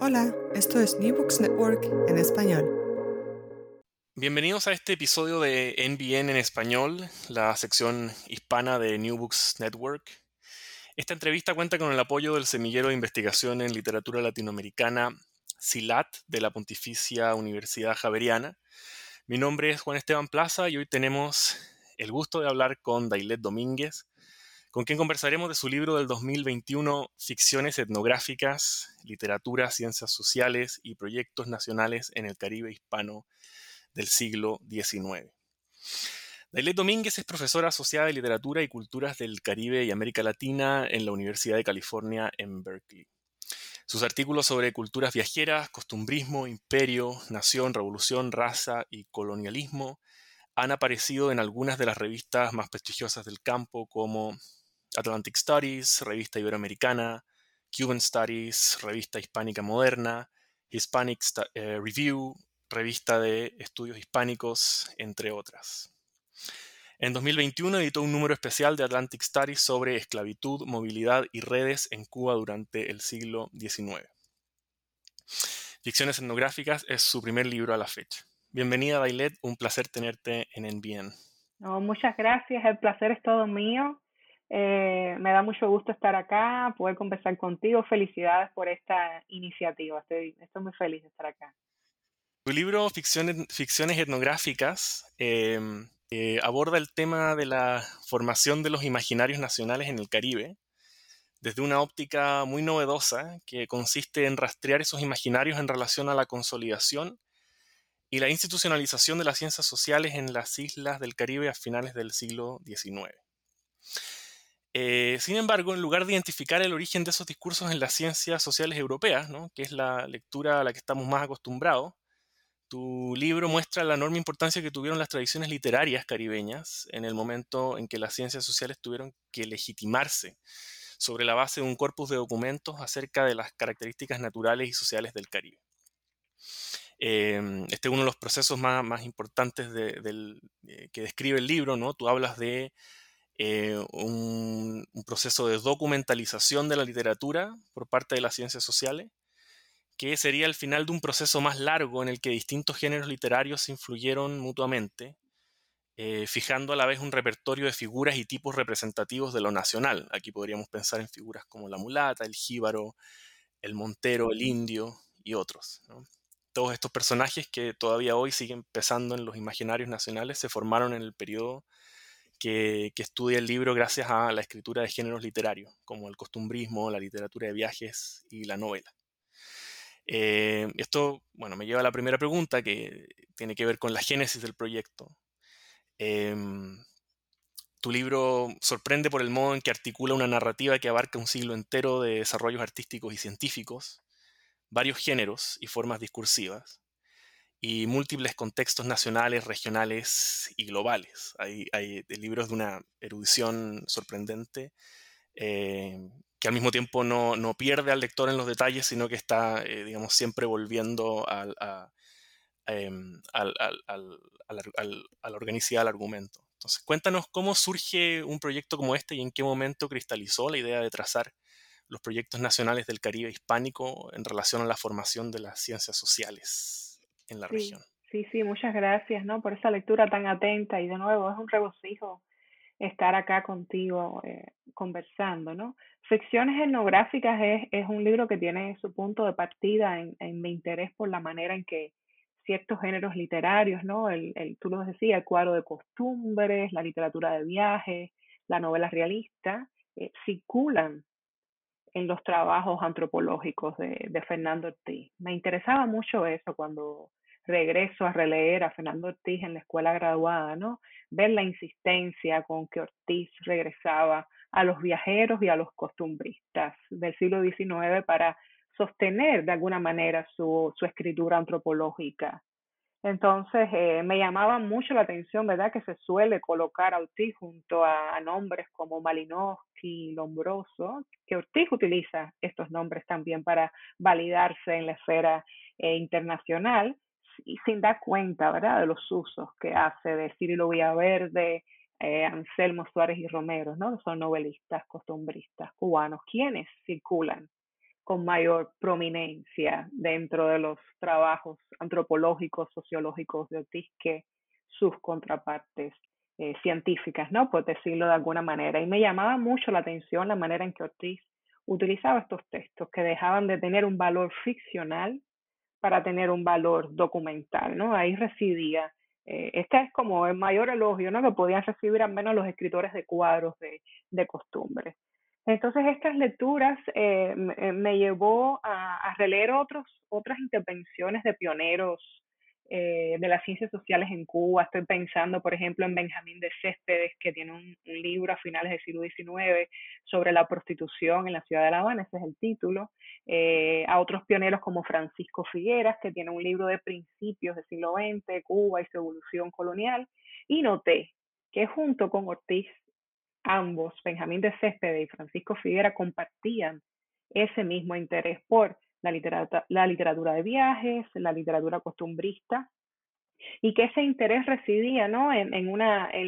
Hola, esto es New Books Network en español. Bienvenidos a este episodio de NBN en español, la sección hispana de New Books Network. Esta entrevista cuenta con el apoyo del Semillero de Investigación en Literatura Latinoamericana, SILAT, de la Pontificia Universidad Javeriana. Mi nombre es Juan Esteban Plaza y hoy tenemos el gusto de hablar con Dailet Domínguez, con quien conversaremos de su libro del 2021, Ficciones etnográficas, literatura, ciencias sociales y proyectos nacionales en el Caribe hispano del siglo XIX. Dailet Domínguez es profesora asociada de Literatura y Culturas del Caribe y América Latina en la Universidad de California en Berkeley. Sus artículos sobre culturas viajeras, costumbrismo, imperio, nación, revolución, raza y colonialismo han aparecido en algunas de las revistas más prestigiosas del campo como Atlantic Studies, Revista Iberoamericana, Cuban Studies, Revista Hispánica Moderna, Hispanic eh, Review, Revista de Estudios Hispánicos, entre otras. En 2021 editó un número especial de Atlantic Studies sobre esclavitud, movilidad y redes en Cuba durante el siglo XIX. Ficciones etnográficas es su primer libro a la fecha. Bienvenida, Dailet, un placer tenerte en NBN. No, muchas gracias, el placer es todo mío. Eh, me da mucho gusto estar acá, poder conversar contigo. Felicidades por esta iniciativa. Estoy, estoy muy feliz de estar acá. Tu libro Ficciones, Ficciones Etnográficas em, eh, aborda el tema de la formación de los imaginarios nacionales en el Caribe desde una óptica muy novedosa que consiste en rastrear esos imaginarios en relación a la consolidación y la institucionalización de las ciencias sociales en las islas del Caribe a finales del siglo XIX. Eh, sin embargo, en lugar de identificar el origen de esos discursos en las ciencias sociales europeas, que es la lectura a la que estamos más acostumbrados, tu libro muestra la enorme importancia que tuvieron las tradiciones literarias caribeñas en el momento en que las ciencias sociales tuvieron que legitimarse sobre la base de un corpus de documentos acerca de las características naturales y sociales del Caribe. Em, este es uno de los procesos más, importantes eh, que describe el libro. Tú hablas de eh, un, proceso de documentalización de la literatura por parte de las ciencias sociales, que sería el final de un proceso más largo en el que distintos géneros literarios se influyeron mutuamente, eh, fijando a la vez un repertorio de figuras y tipos representativos de lo nacional. Aquí podríamos pensar en figuras como la mulata, el jíbaro, el montero, el indio y otros. Todos estos personajes que todavía hoy siguen pesando en los imaginarios nacionales se formaron en el periodo que, estudia el libro gracias a la escritura de géneros literarios, como el costumbrismo, la literatura de viajes y la novela. Eh, esto, bueno, me lleva a la primera pregunta que tiene que ver con la génesis del proyecto. Em, tu libro sorprende por el modo en que articula una narrativa que abarca un siglo entero de desarrollos artísticos y científicos, varios géneros y formas discursivas, y múltiples contextos nacionales, regionales y globales. Hay, libros de una erudición sorprendente eh, que al mismo tiempo no, no, pierde al lector en los detalles, sino que está, eh, digamos, siempre volviendo al, a, em, al, al, a la organicidad del argumento. Entonces, cuéntanos cómo surge un proyecto como este y en qué momento cristalizó la idea de trazar los proyectos nacionales del Caribe hispánico en relación a la formación de las ciencias sociales en la región. Sí, sí, muchas gracias ¿no? por esa lectura tan atenta y de nuevo es un regocijo estar acá contigo eh, conversando, ¿no? Ficciones etnográficas es, es, un libro que tiene su punto de partida en, en, mi interés por la manera en que ciertos géneros literarios, ¿no? El, el, tú lo decías, el cuadro de costumbres, la literatura de viajes, la novela realista, eh, circulan en los trabajos antropológicos de, Fernando Ortiz. Me interesaba mucho eso cuando regreso a releer a Fernando Ortiz en la escuela graduada, ¿no? Ver la insistencia con que Ortiz regresaba a los viajeros y a los costumbristas del siglo XIX para sostener de alguna manera su, su escritura antropológica. Entonces eh, me llamaba mucho la atención, ¿verdad?, que se suele colocar a Ortiz junto a, nombres como Malinowski, Lombroso, que Ortiz utiliza estos nombres también para validarse en la esfera eh, internacional y sin dar cuenta, ¿verdad?, de los usos que hace de Cirilo Villaverde, eh, Anselmo Suárez y Romero, ¿no? Son novelistas, costumbristas cubanos, quienes circulan con mayor prominencia dentro de los trabajos antropológicos, sociológicos de Ortiz que sus contrapartes eh, científicas, ¿no? Por decirlo de alguna manera. Y me llamaba mucho la atención la manera en que Ortiz utilizaba estos textos que dejaban de tener un valor ficcional para tener un valor documental, ¿no? Ahí residía. Eh, este es como el mayor elogio, ¿no? Que podían recibir al menos los escritores de cuadros de, de costumbre. Entonces, estas lecturas eh, me, me, llevó a, a releer otros, otras intervenciones de pioneros eh, de las ciencias sociales en Cuba. Estoy pensando, por ejemplo, en Benjamín de Céspedes, que tiene un, libro a finales del siglo XIX sobre la prostitución en la ciudad de La Habana, ese es el título. Eh, a otros pioneros como Francisco Figueras, que tiene un libro de principios del siglo XX, Cuba y su evolución colonial. Y noté que junto con Ortiz, ambos, Benjamín de Céspedes y Francisco Figuera, compartían ese mismo interés por la literatura, de viajes, la literatura costumbrista, y que ese interés residía ¿no? en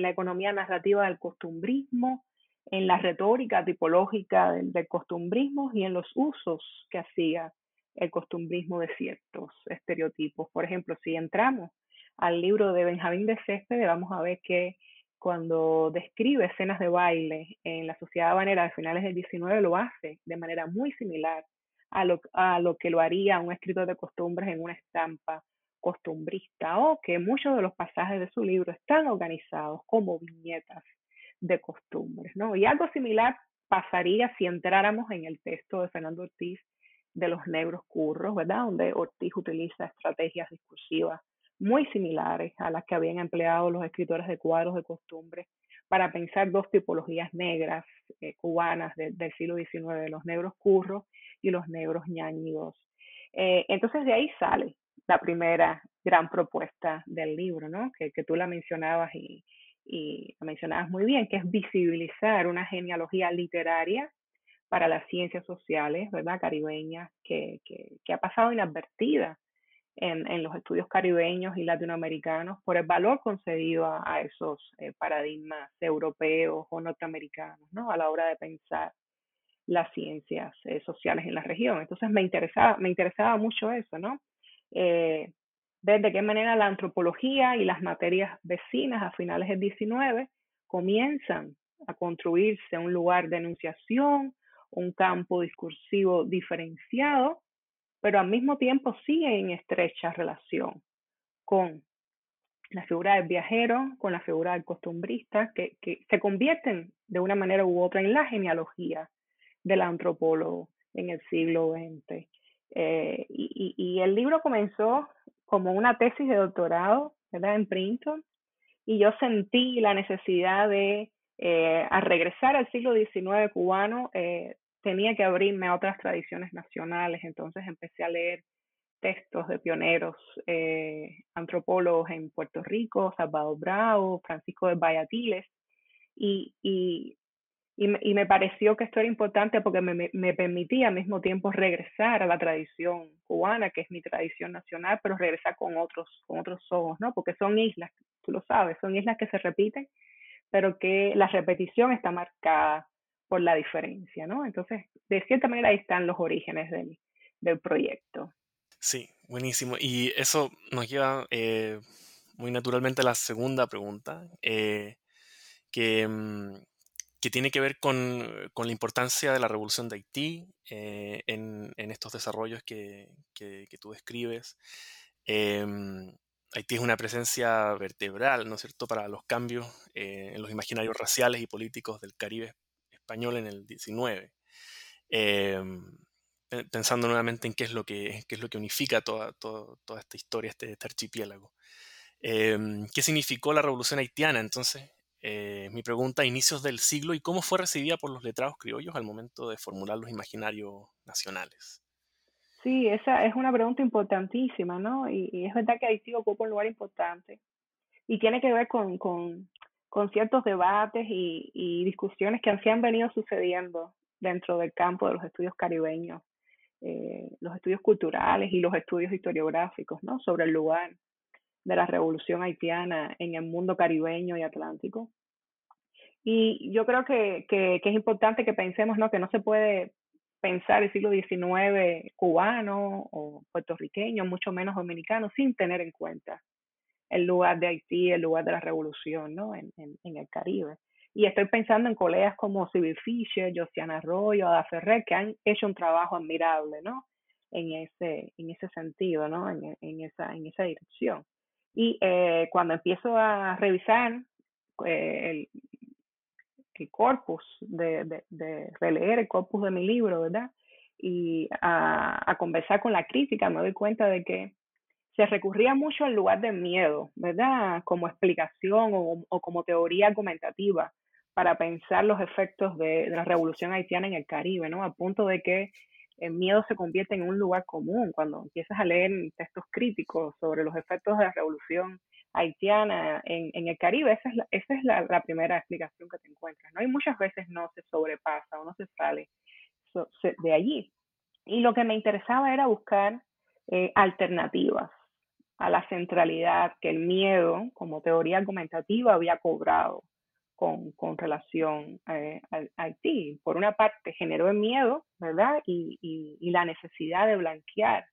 la economía narrativa del costumbrismo, en la retórica tipológica del, del, costumbrismo y en los usos que hacía el costumbrismo de ciertos estereotipos. Por ejemplo, si entramos al libro de Benjamín de Céspedes, vamos a ver que cuando describe escenas de baile en la sociedad habanera de finales del 19 lo hace de manera muy similar a lo, a lo que lo haría un escritor de costumbres en una estampa costumbrista o que muchos de los pasajes de su libro están organizados como viñetas de costumbres, ¿no? Y algo similar pasaría si entráramos en el texto de Fernando Ortiz de los negros curros, ¿verdad? Donde Ortiz utiliza estrategias discursivas muy similares a las que habían empleado los escritores de cuadros de costumbres para pensar dos tipologías negras eh, cubanas de, del siglo XIX, los negros curros y los negros ñañigos. Eh, entonces de ahí sale la primera gran propuesta del libro, ¿no? Que, tú la mencionabas y, y la mencionabas muy bien, que es visibilizar una genealogía literaria para las ciencias sociales, ¿verdad? Caribeñas, que, que, que ha pasado inadvertida en, en, los estudios caribeños y latinoamericanos por el valor concedido a, a esos eh, paradigmas europeos o norteamericanos, ¿no? A la hora de pensar las ciencias eh, sociales en la región. Entonces me interesaba, me interesaba mucho eso, ¿no? Eh, ver de qué manera la antropología y las materias vecinas a finales del 19 comienzan a construirse un lugar de enunciación, un campo discursivo diferenciado pero al mismo tiempo sigue en estrecha relación con la figura del viajero, con la figura del costumbrista, que, se convierten de una manera u otra en la genealogía del antropólogo en el siglo XX. Eh, y, el libro comenzó como una tesis de doctorado, ¿verdad? En Princeton, y yo sentí la necesidad de, eh, a regresar al siglo XIX cubano, eh, tenía que abrirme a otras tradiciones nacionales, entonces empecé a leer textos de pioneros eh, antropólogos en Puerto Rico, Salvador Bravo, Francisco de y, y, me, y me pareció que esto era importante porque me, me, permitía al mismo tiempo regresar a la tradición cubana, que es mi tradición nacional, pero regresar con otros, con otros ojos, ¿no? Porque son islas, tú lo sabes, son islas que se repiten, pero que la repetición está marcada por la diferencia, ¿no? Entonces, de cierta manera ahí están los orígenes del, proyecto. Sí, buenísimo. Y eso nos lleva eh, muy naturalmente a la segunda pregunta, eh, que, mm, que, tiene que ver con, la importancia de la revolución de Haití eh, en, estos desarrollos que, que, tú describes. Em, Haití es una presencia vertebral, ¿no es cierto?, para los cambios en los imaginarios raciales y políticos del Caribe español en el 19 pensando nuevamente en qué es lo que, qué es lo que unifica toda, toda, esta historia, este, este archipiélago. Em, ¿Qué significó la revolución haitiana? Entonces, eh, mi pregunta, inicios del siglo y cómo fue recibida por los letrados criollos al momento de formular los imaginarios nacionales. Sí, esa es una pregunta importantísima, ¿no? Y, es verdad que Haití ocupa un lugar importante y tiene que ver con, con, con ciertos debates y, y discusiones que han venido sucediendo dentro del campo de los estudios caribeños eh, los estudios culturales y los estudios historiográficos ¿no? sobre el lugar de la revolución haitiana en el mundo caribeño y atlántico. Y yo creo que, que, es importante que pensemos ¿no? que no se puede pensar el siglo XIX cubano o puertorriqueño, mucho menos dominicano, sin tener en cuenta el lugar de Haití, el lugar de la revolución ¿no? en, en el Caribe. Y estoy pensando en colegas como Civil Fisher, Josiana Arroyo, Ada Ferrer, que han hecho un trabajo admirable, ¿no? En ese, en ese sentido, ¿no? En, en esa, en esa dirección. Y eh, cuando empiezo a revisar eh, el, el, corpus, de, de, de, releer el corpus de mi libro, ¿verdad? Y a, a conversar con la crítica, me doy cuenta de que se recurría mucho al lugar del miedo, ¿verdad? Como explicación o, como teoría argumentativa para pensar los efectos de, la revolución haitiana en el Caribe, ¿no? A punto de que el miedo se convierte en un lugar común. Cuando empiezas a leer textos críticos sobre los efectos de la revolución haitiana en, el Caribe, esa es, la, esa es la, primera explicación que te encuentras, ¿no? Y muchas veces no se sobrepasa o no se sale de allí. Y lo que me interesaba era buscar eh, alternativas a la centralidad que el miedo como teoría argumentativa había cobrado con, con relación eh, a, Haití. Por una parte, generó el miedo, ¿verdad? Y, y, la necesidad de blanquear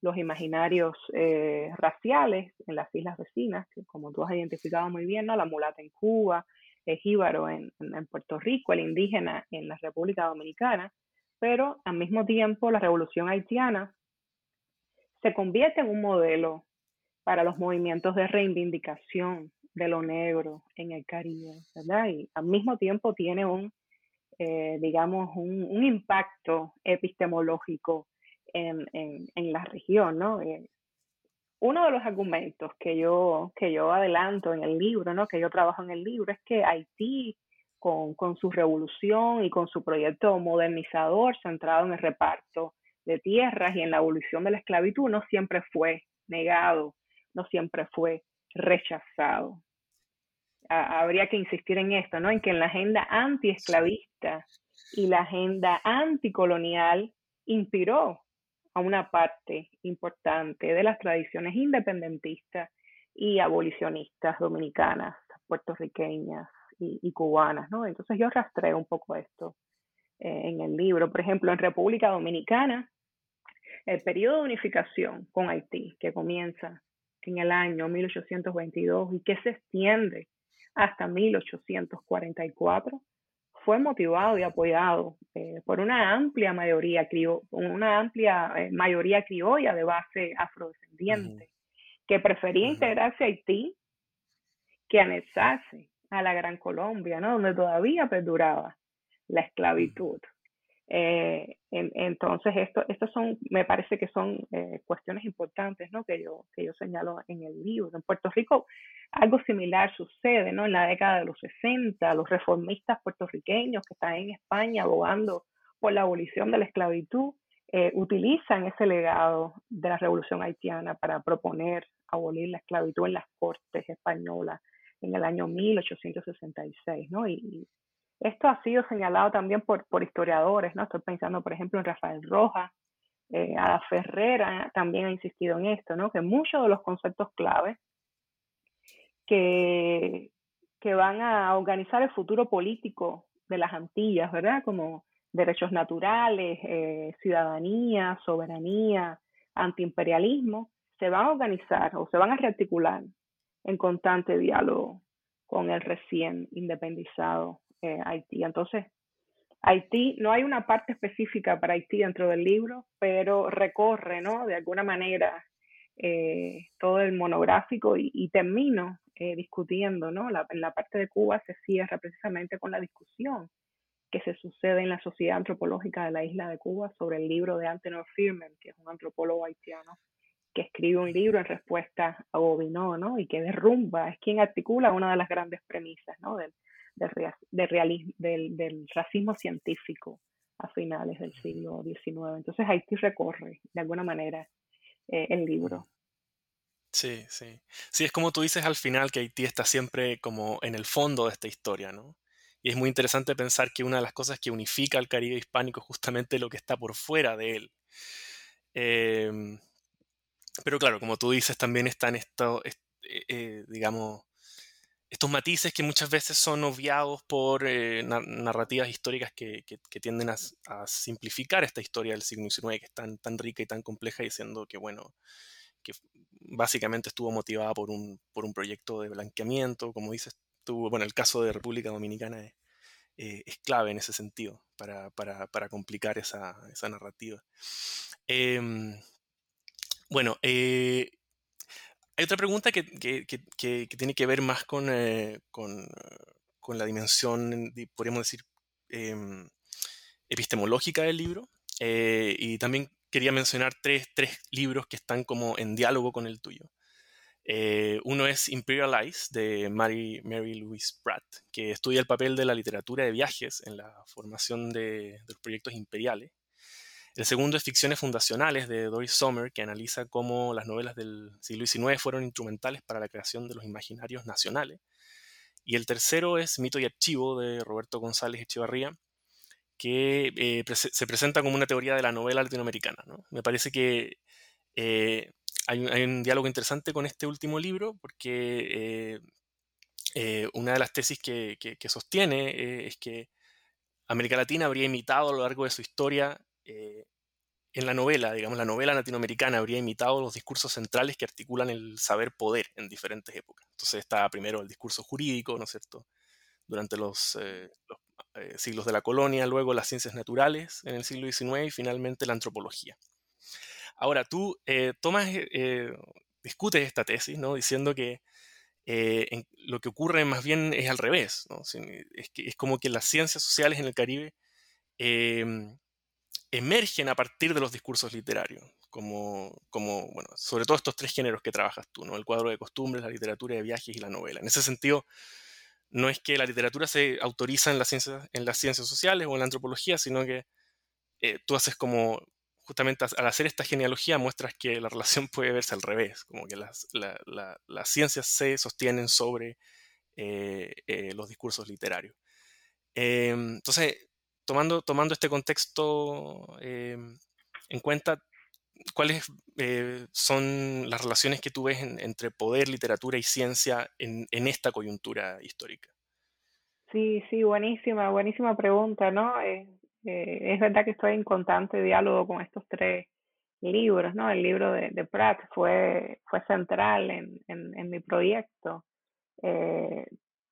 los imaginarios eh, raciales en las islas vecinas, que como tú has identificado muy bien, ¿no? La mulata en Cuba, el jíbaro en, en Puerto Rico, el indígena en la República Dominicana, pero al mismo tiempo la revolución haitiana se convierte en un modelo para los movimientos de reivindicación de lo negro en el Caribe, ¿verdad? Y al mismo tiempo tiene un, eh, digamos, un, impacto epistemológico en, en, en la región, ¿no? Eh, uno de los argumentos que yo, que yo adelanto en el libro, ¿no? Que yo trabajo en el libro, es que Haití, con, con su revolución y con su proyecto modernizador centrado en el reparto de tierras y en la abolición de la esclavitud, no siempre fue negado, no siempre fue rechazado habría que insistir en esto, ¿no? En que en la agenda antiesclavista y la agenda anticolonial inspiró a una parte importante de las tradiciones independentistas y abolicionistas dominicanas, puertorriqueñas y, cubanas, ¿no? Entonces yo rastreo un poco esto eh, en el libro. Por ejemplo, en República Dominicana, el periodo de unificación con Haití, que comienza en el año 1822 y que se extiende hasta 1844, fue motivado y apoyado eh, por una amplia mayoría, una amplia eh, mayoría criolla de base afrodescendiente, que prefería integrarse a Haití que anexarse a la Gran Colombia, ¿no? donde todavía perduraba la esclavitud. Eh, entonces, esto, estos son, me parece que son eh, cuestiones importantes, ¿no? Que yo, que yo señalo en el libro. En Puerto Rico algo similar sucede, ¿no? En la década de los 60, los reformistas puertorriqueños que están en España abogando por la abolición de la esclavitud, eh, utilizan ese legado de la revolución haitiana para proponer abolir la esclavitud en las cortes españolas en el año 1866, ¿no? Y, esto ha sido señalado también por, historiadores, ¿no? Estoy pensando, por ejemplo, en Rafael Rojas, eh, Ada Ferrera también ha insistido en esto, ¿no? Que muchos de los conceptos claves que, que van a organizar el futuro político de las Antillas, ¿verdad? Como derechos naturales, eh, ciudadanía, soberanía, antiimperialismo, se van a organizar o se van a rearticular en constante diálogo con el recién independizado eh, Haití. Entonces, Haití, no hay una parte específica para Haití dentro del libro, pero recorre, ¿no? De alguna manera eh, todo el monográfico y, termino eh, discutiendo, ¿no? En la parte de Cuba se cierra precisamente con la discusión que se sucede en la Sociedad Antropológica de la isla de Cuba sobre el libro de Antenor Firman, que es un antropólogo haitiano que escribe un libro en respuesta a Gobineau, ¿no? Y que derrumba, es quien articula una de las grandes premisas, ¿no? Del, racismo científico a finales del siglo XIX. Entonces Haití recorre, de alguna manera, eh, el libro. Sí, sí. Sí, es como tú dices al final que Haití está siempre como en el fondo de esta historia, ¿no? Y es muy interesante pensar que una de las cosas que unifica al Caribe hispánico es justamente lo que está por fuera de él. Em, pero claro, como tú dices, también están estos, eh, eh, digamos, estos matices que muchas veces son obviados por eh, narrativas históricas que, tienden a, simplificar esta historia del siglo XIX, que es tan, rica y tan compleja, diciendo que, bueno, que básicamente estuvo motivada por un, por un proyecto de blanqueamiento, como dices tú, bueno, el caso de República Dominicana es, eh, clave en ese sentido, para, complicar esa, narrativa. Em, bueno, eh, hay otra pregunta que, tiene que ver más con, eh, la dimensión, podríamos decir, em, epistemológica del libro. Eh, y también quería mencionar tres, libros que están como en diálogo con el tuyo. Eh, uno es Imperialize de Mary, Mary Louise Pratt, que estudia el papel de la literatura de viajes en la formación de los proyectos imperiales. El segundo es Ficciones Fundacionales de Doris Sommer, que analiza cómo las novelas del siglo XIX fueron instrumentales para la creación de los imaginarios nacionales. Y el tercero es Mito y Archivo de Roberto González Echevarría, que eh, se presenta como una teoría de la novela latinoamericana. Me parece que eh, hay, un, diálogo interesante con este último libro, porque eh, una de las tesis que, que sostiene es que América Latina habría imitado a lo largo de su historia eh, en la novela, digamos, la novela latinoamericana habría imitado los discursos centrales que articulan el saber poder en diferentes épocas. Entonces está primero el discurso jurídico, ¿no es cierto? Durante los, eh, eh, siglos de la colonia, luego las ciencias naturales en el siglo XIX y finalmente la antropología. Ahora, tú tomas, discutes esta tesis, ¿no? Diciendo que lo que ocurre más bien es al revés, ¿no? Es, que, es como que las ciencias sociales en el Caribe emergen a partir de los discursos literarios, como, como, bueno, sobre todo estos tres géneros que trabajas tú, ¿no? El cuadro de costumbres, la literatura de viajes y la novela. En ese sentido, no es que la literatura se autoriza en las ciencias, en las ciencias sociales o en la antropología, sino que eh, tú haces como, justamente al hacer esta genealogía, muestras que la relación puede verse al revés, como que las, las ciencias se sostienen sobre eh, eh, los discursos literarios. Em, entonces, tomando, tomando este contexto eh, en cuenta, ¿cuáles eh, son las relaciones que tú ves entre poder, literatura y ciencia en, esta coyuntura histórica? Sí, sí, buenísima, buenísima pregunta, ¿no? Eh, es verdad que estoy en constante diálogo con estos tres libros, ¿no? El libro de, Pratt fue, fue central en, en, mi proyecto,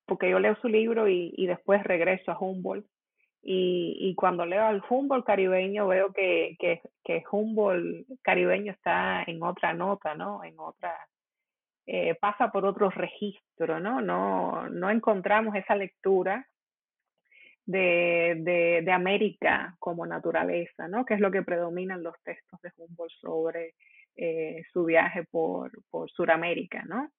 porque yo leo su libro y después regreso a Humboldt y, cuando leo al Humboldt caribeño veo que, que, que Humboldt caribeño está en otra nota, ¿no? En otra, eh, pasa por otro registro, ¿no? No, no encontramos esa lectura de, de, de, América como naturaleza, ¿no? Que es lo que predomina en los textos de Humboldt sobre eh, su viaje por, por Sudamérica, ¿no?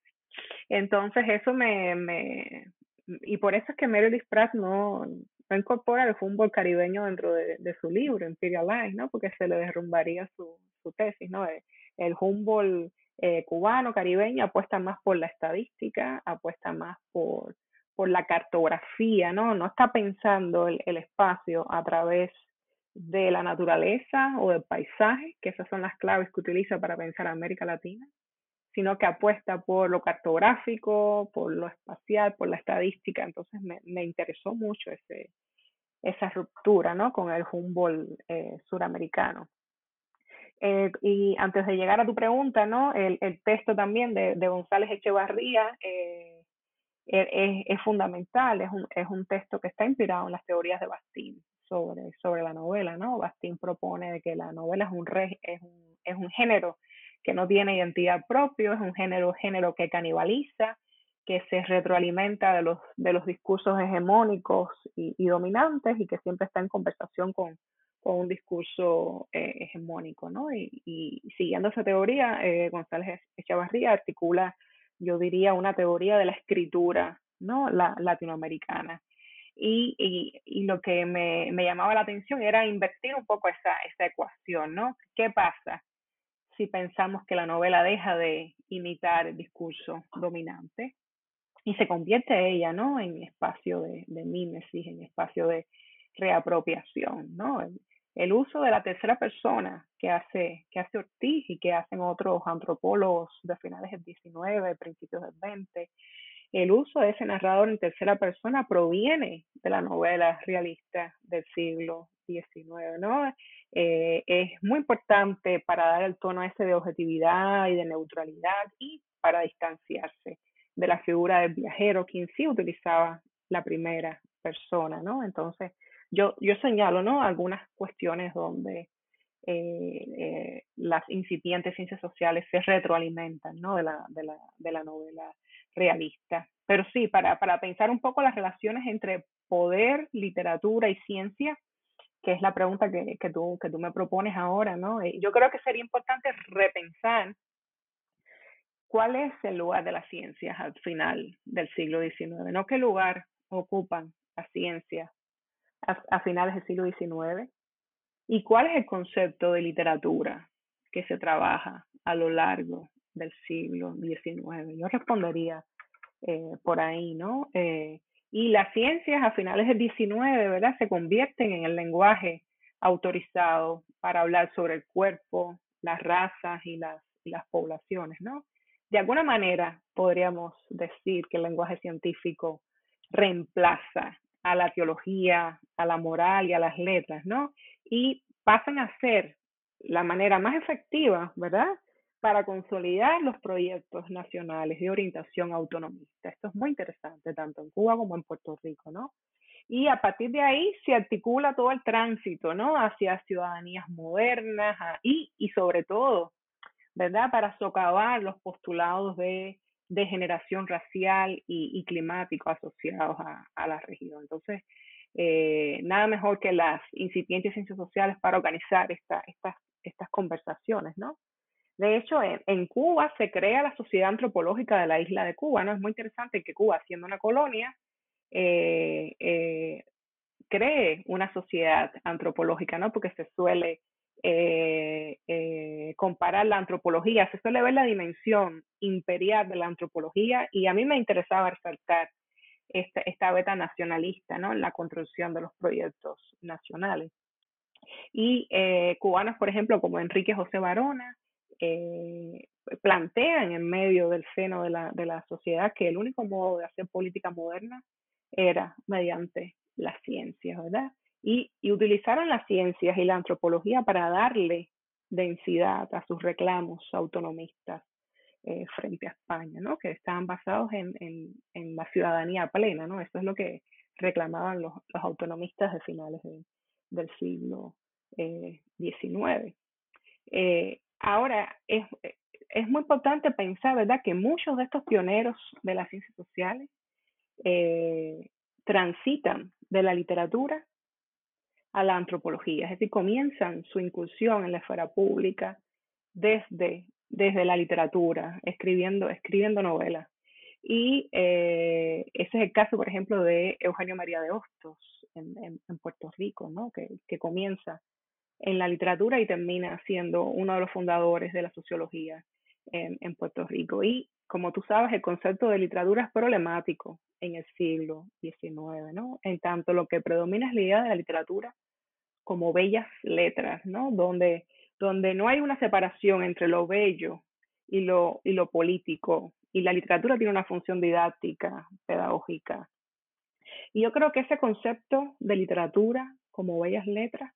Entonces eso me, me, y por eso es que Meredith Pratt no, no incorpora el fútbol caribeño dentro de, su libro, Imperial Life, ¿no? Porque se le derrumbaría su, su tesis, ¿no? El, Humboldt eh, cubano, caribeño, apuesta más por la estadística, apuesta más por, por la cartografía, ¿no? No está pensando el, el espacio a través de la naturaleza o del paisaje, que esas son las claves que utiliza para pensar América Latina, sino que apuesta por lo cartográfico, por lo espacial, por la estadística. Entonces me, interesó mucho ese, esa ruptura ¿no? con el Humboldt eh, suramericano. Eh, y antes de llegar a tu pregunta, ¿no? el, texto también de, González Echevarría eh, es, es, fundamental, es un, es un texto que está inspirado en las teorías de Bastín sobre, sobre la novela, ¿no? Bastín propone que la novela es un, re, es un, es un género que no tiene identidad propia, es un género, género que canibaliza, que se retroalimenta de los, de los discursos hegemónicos y, y dominantes y que siempre está en conversación con, con un discurso eh, hegemónico, ¿no? Y, y, siguiendo esa teoría, eh, González Echavarría articula, yo diría, una teoría de la escritura, ¿no? La, latinoamericana, y, y, y, lo que me, me, llamaba la atención era invertir un poco esa, esa ecuación, ¿no? ¿Qué pasa si pensamos que la novela deja de imitar el discurso dominante y se convierte ella, ¿no? En espacio de, de mímesis, en espacio de reapropiación, ¿no? El, el, uso de la tercera persona que hace, que hace Ortiz y que hacen otros antropólogos de finales del 19, principios del 20, el uso de ese narrador en tercera persona proviene de la novela realista del siglo XIX, ¿no? Eh, es muy importante para dar el tono ese de objetividad y de neutralidad y para distanciarse de la figura del viajero, quien sí utilizaba la primera persona, ¿no? Entonces, yo, yo señalo, ¿no? Algunas cuestiones donde eh, eh, las incipientes ciencias sociales se retroalimentan, ¿no? De la, de la, de la novela realista. Pero sí, para, para pensar un poco las relaciones entre poder, literatura y ciencia, que es la pregunta que, que, tú, que tú me propones ahora, ¿no? Eh, yo creo que sería importante repensar cuál es el lugar de las ciencias al final del siglo XIX, no qué lugar ocupan las ciencias a, finales del siglo XIX y cuál es el concepto de literatura que se trabaja a lo largo del siglo XIX. Yo respondería eh, por ahí, ¿no? Eh, y las ciencias a finales del XIX, ¿verdad? Se convierten en el lenguaje autorizado para hablar sobre el cuerpo, las razas y las, y las poblaciones, ¿no? De alguna manera podríamos decir que el lenguaje científico reemplaza a la teología, a la moral y a las letras, ¿no? Y pasan a ser la manera más efectiva, ¿verdad? Para consolidar los proyectos nacionales de orientación autonomista. Esto es muy interesante, tanto en Cuba como en Puerto Rico, ¿no? Y a partir de ahí se articula todo el tránsito, ¿no? Hacia ciudadanías modernas y, y sobre todo, ¿verdad? Para socavar los postulados de, de generación racial y, y climático asociados a, a, la región. Entonces, eh, nada mejor que las incipientes ciencias sociales para organizar esta, estas, estas conversaciones, ¿no? De hecho, en, Cuba se crea la Sociedad Antropológica de la isla de Cuba, ¿no? Es muy interesante que Cuba, siendo una colonia, eh, eh, cree una sociedad antropológica, ¿no? Porque se suele eh, comparar la antropología, se suele ver la dimensión imperial de la antropología y a mí me interesaba resaltar esta, esta beta nacionalista, ¿no? En la construcción de los proyectos nacionales. Y cubanos, por ejemplo, como Enrique José Barona, eh, plantean en medio del seno de la, de la sociedad que el único modo de hacer política moderna era mediante las ciencias, ¿verdad? Y, y utilizaron las ciencias y la antropología para darle densidad a sus reclamos autonomistas eh, frente a España, ¿no? Que estaban basados en, en, en, la ciudadanía plena, ¿no? Eso es lo que reclamaban los, los autonomistas de finales de, del siglo XIX. Eh, Ahora, es, es muy importante pensar, ¿verdad?, que muchos de estos pioneros de las ciencias sociales eh, transitan de la literatura a la antropología, es decir, comienzan su incursión en la esfera pública desde, desde la literatura, escribiendo, escribiendo novelas. Y eh, ese es el caso, por ejemplo, de Eugenio María de Hostos en, en, en Puerto Rico, ¿no? que, que comienza en la literatura y termina siendo uno de los fundadores de la sociología. en, en Puerto Rico. Y como tú sabes, el concepto de literatura es problemático en el siglo XIX, ¿no? En tanto lo que predomina es la idea de la literatura como bellas letras, ¿no? Donde, donde no hay una separación entre lo bello y lo, y lo político. Y la literatura tiene una función didáctica, pedagógica. Y yo creo que ese concepto de literatura como bellas letras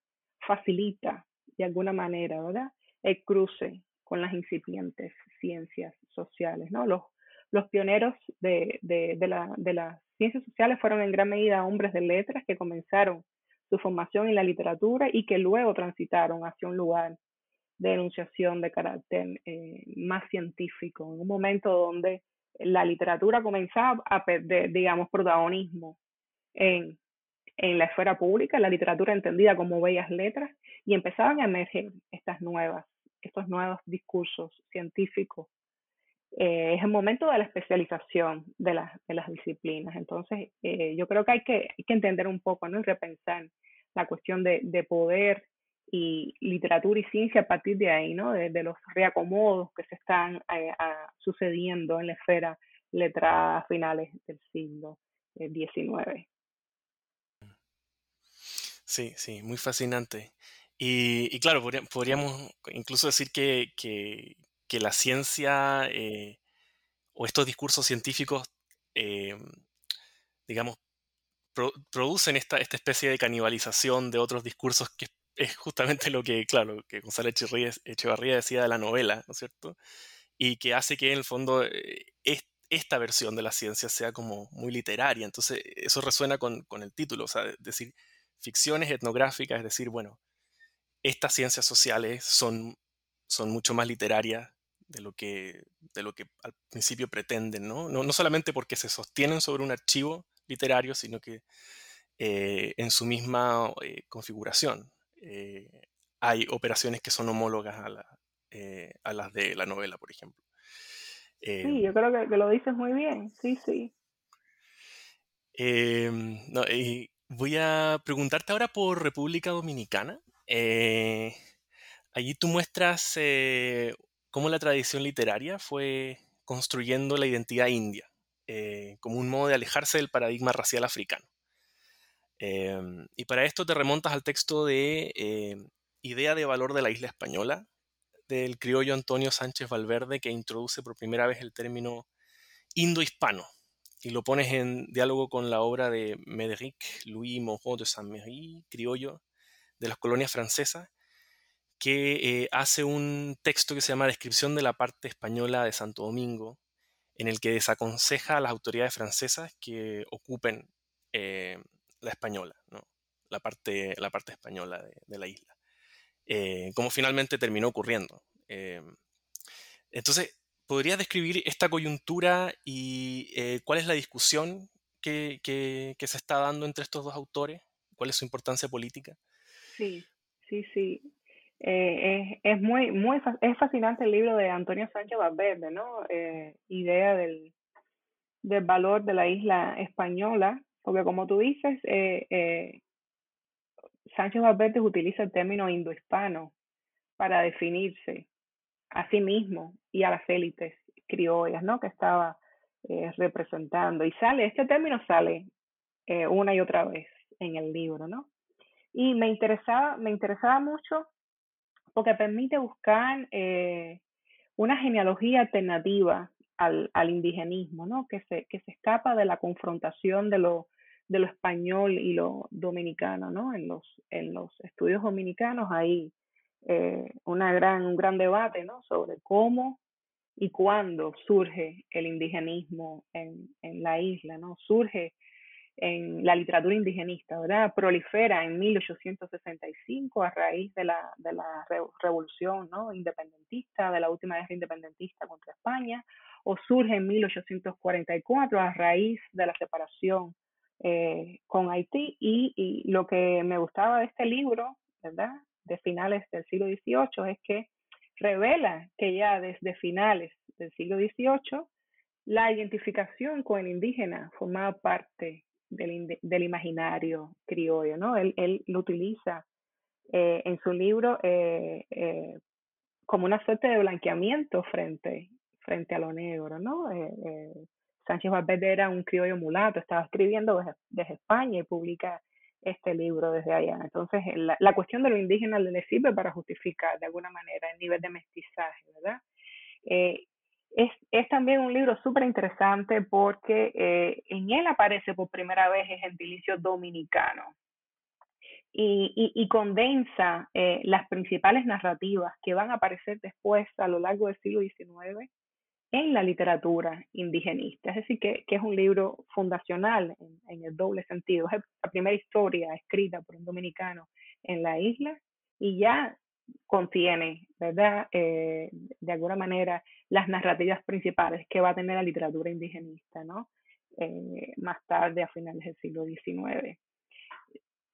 facilita de alguna manera, ¿verdad? El cruce con las incipientes ciencias sociales, ¿no? Los, los pioneros de, de, de, la, de las ciencias sociales fueron en gran medida hombres de letras que comenzaron su formación en la literatura y que luego transitaron hacia un lugar de enunciación de carácter eh, más científico, en un momento donde la literatura comenzaba a perder, digamos, protagonismo en, en la esfera pública, la literatura entendida como bellas letras, y empezaban a emerger estas nuevas, estos nuevos discursos científicos. Eh, es el momento de la especialización de, las disciplinas. Entonces, eh, yo creo que hay, que hay que entender un poco ¿no? y repensar la cuestión de, de poder y literatura y ciencia a partir de ahí, ¿no? De, los reacomodos que se están eh, sucediendo en la esfera letrada finales del siglo XIX. Eh, sí, sí, muy fascinante. Y, claro, podríamos incluso decir que, que, la ciencia eh, o estos discursos científicos, digamos, producen esta, esta especie de canibalización de otros discursos que es justamente lo que, claro, que Gonzalo Echevarría decía de la novela, ¿no es cierto? Y que hace que en el fondo eh, esta versión de la ciencia sea como muy literaria. Entonces, eso resuena con, con el título, o sea, decir, ficciones etnográficas, es decir, bueno, estas ciencias sociales son, son mucho más literarias de lo, que, de lo que al principio pretenden, ¿no? ¿no? No solamente porque se sostienen sobre un archivo literario, sino que eh, en su misma eh, configuración. Eh, hay operaciones que son homólogas a, a, las de la novela, por ejemplo. sí, em, yo creo que, lo dices muy bien, sí, sí. Em, voy a preguntarte ahora por República Dominicana. Eh, allí tú muestras cómo la tradición literaria fue construyendo la identidad india, como un modo de alejarse del paradigma racial africano. Em, y para esto te remontas al texto de Idea de Valor de la Isla Española, del criollo Antonio Sánchez Valverde, que introduce por primera vez el término indo-hispano y lo pones en diálogo con la obra de Médéric Louis Monroe de Saint-Méry, criollo de las colonias francesas, que eh, hace un texto que se llama Descripción de la parte española de Santo Domingo, en el que desaconseja a las autoridades francesas que ocupen eh, la española, ¿no? la, parte, la parte española de, la isla. Eh, como finalmente terminó ocurriendo. Entonces, ¿podrías describir esta coyuntura y eh, cuál es la discusión que, se está dando entre estos dos autores? ¿Cuál es su importancia política? Sí, sí, sí. es, es, muy, muy es fascinante el libro de Antonio Sánchez Valverde, ¿no? idea del, del valor de la isla española porque como tú dices, eh, eh, Sánchez Valverde utiliza el término indohispano para definirse a sí mismo y a las élites criollas, ¿no? Que estaba eh, representando. Y sale, este término sale eh, una y otra vez en el libro, ¿no? Y me interesaba, me interesaba mucho porque permite buscar una genealogía alternativa al, al indigenismo, ¿no? Que se, que se escapa de la confrontación de lo, de lo español y lo dominicano, ¿no? En los, en los estudios dominicanos hay eh, una gran, un gran debate, ¿no? Sobre cómo y cuándo surge el indigenismo en, en la isla, ¿no? Surge en la literatura indigenista, ¿verdad? Prolifera en 1865 a raíz de la, de la revolución ¿no? independentista, de la última guerra independentista contra España, o surge en 1844 a raíz de la separación eh, con Haití y, y, lo que me gustaba de este libro, ¿verdad? De finales del siglo XVIII es que revela que ya desde finales del siglo XVIII la identificación con el indígena formaba parte del, del imaginario criollo, ¿no? Él, él lo utiliza eh, en su libro eh, como una suerte de blanqueamiento frente, frente a lo negro, ¿no? Eh, eh, Sánchez Valverde era un criollo mulato, estaba escribiendo desde, desde, España y publica este libro desde allá. Entonces, la, la, cuestión de lo indígena le sirve para justificar de alguna manera el nivel de mestizaje, ¿verdad? Eh, es, es, también un libro súper interesante porque eh, en él aparece por primera vez el gentilicio dominicano y, y, condensa eh, las principales narrativas que van a aparecer después a lo largo del siglo XIX en la literatura indigenista. Es decir, que, que es un libro fundacional en, el doble sentido. Es la primera historia escrita por un dominicano en la isla y ya contiene, ¿verdad? Eh, de alguna manera, las narrativas principales que va a tener la literatura indigenista, ¿no? Eh, más tarde, a finales del siglo XIX.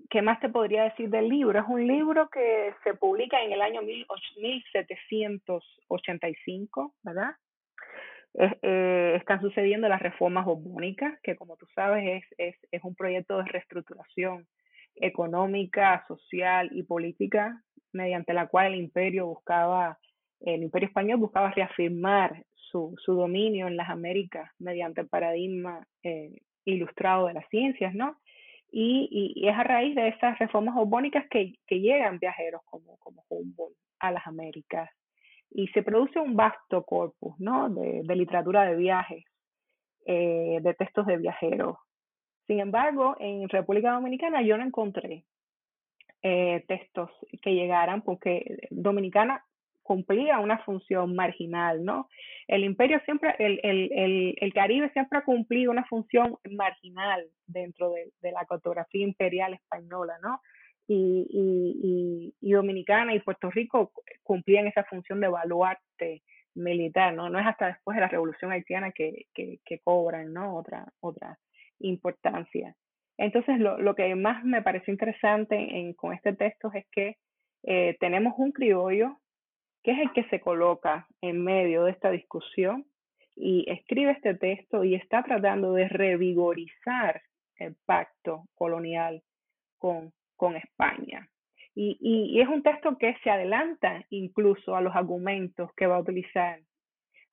¿Qué más te podría decir del libro? Es un libro que se publica en el año 1785, ¿verdad? Eh, están sucediendo las reformas borbónicas, que como tú sabes es, es, es un proyecto de reestructuración económica, social y política mediante la cual el imperio buscaba, el imperio español buscaba reafirmar su, su dominio en las Américas mediante el paradigma eh, ilustrado de las ciencias, ¿no? Y, y, es a raíz de esas reformas borbónicas que, que llegan viajeros como, como Humboldt a las Américas y se produce un vasto corpus, ¿no? De, literatura de viajes, eh, de textos de viajeros. Sin embargo, en República Dominicana yo no encontré eh, textos que llegaran, porque Dominicana cumplía una función marginal, ¿no? El imperio siempre, el, el, el, el Caribe siempre ha cumplido una función marginal dentro de, de la cartografía imperial española, ¿no? Y, y, y, y, Dominicana y Puerto Rico cumplían esa función de baluarte militar, ¿no? No es hasta después de la Revolución Haitiana que, que, que cobran, ¿no? Otra, otra importancia. Entonces, lo, lo que más me pareció interesante en, con este texto es que eh, tenemos un criollo que es el que se coloca en medio de esta discusión y escribe este texto y está tratando de revigorizar el pacto colonial con, con España. Y, y, y, es un texto que se adelanta incluso a los argumentos que va a utilizar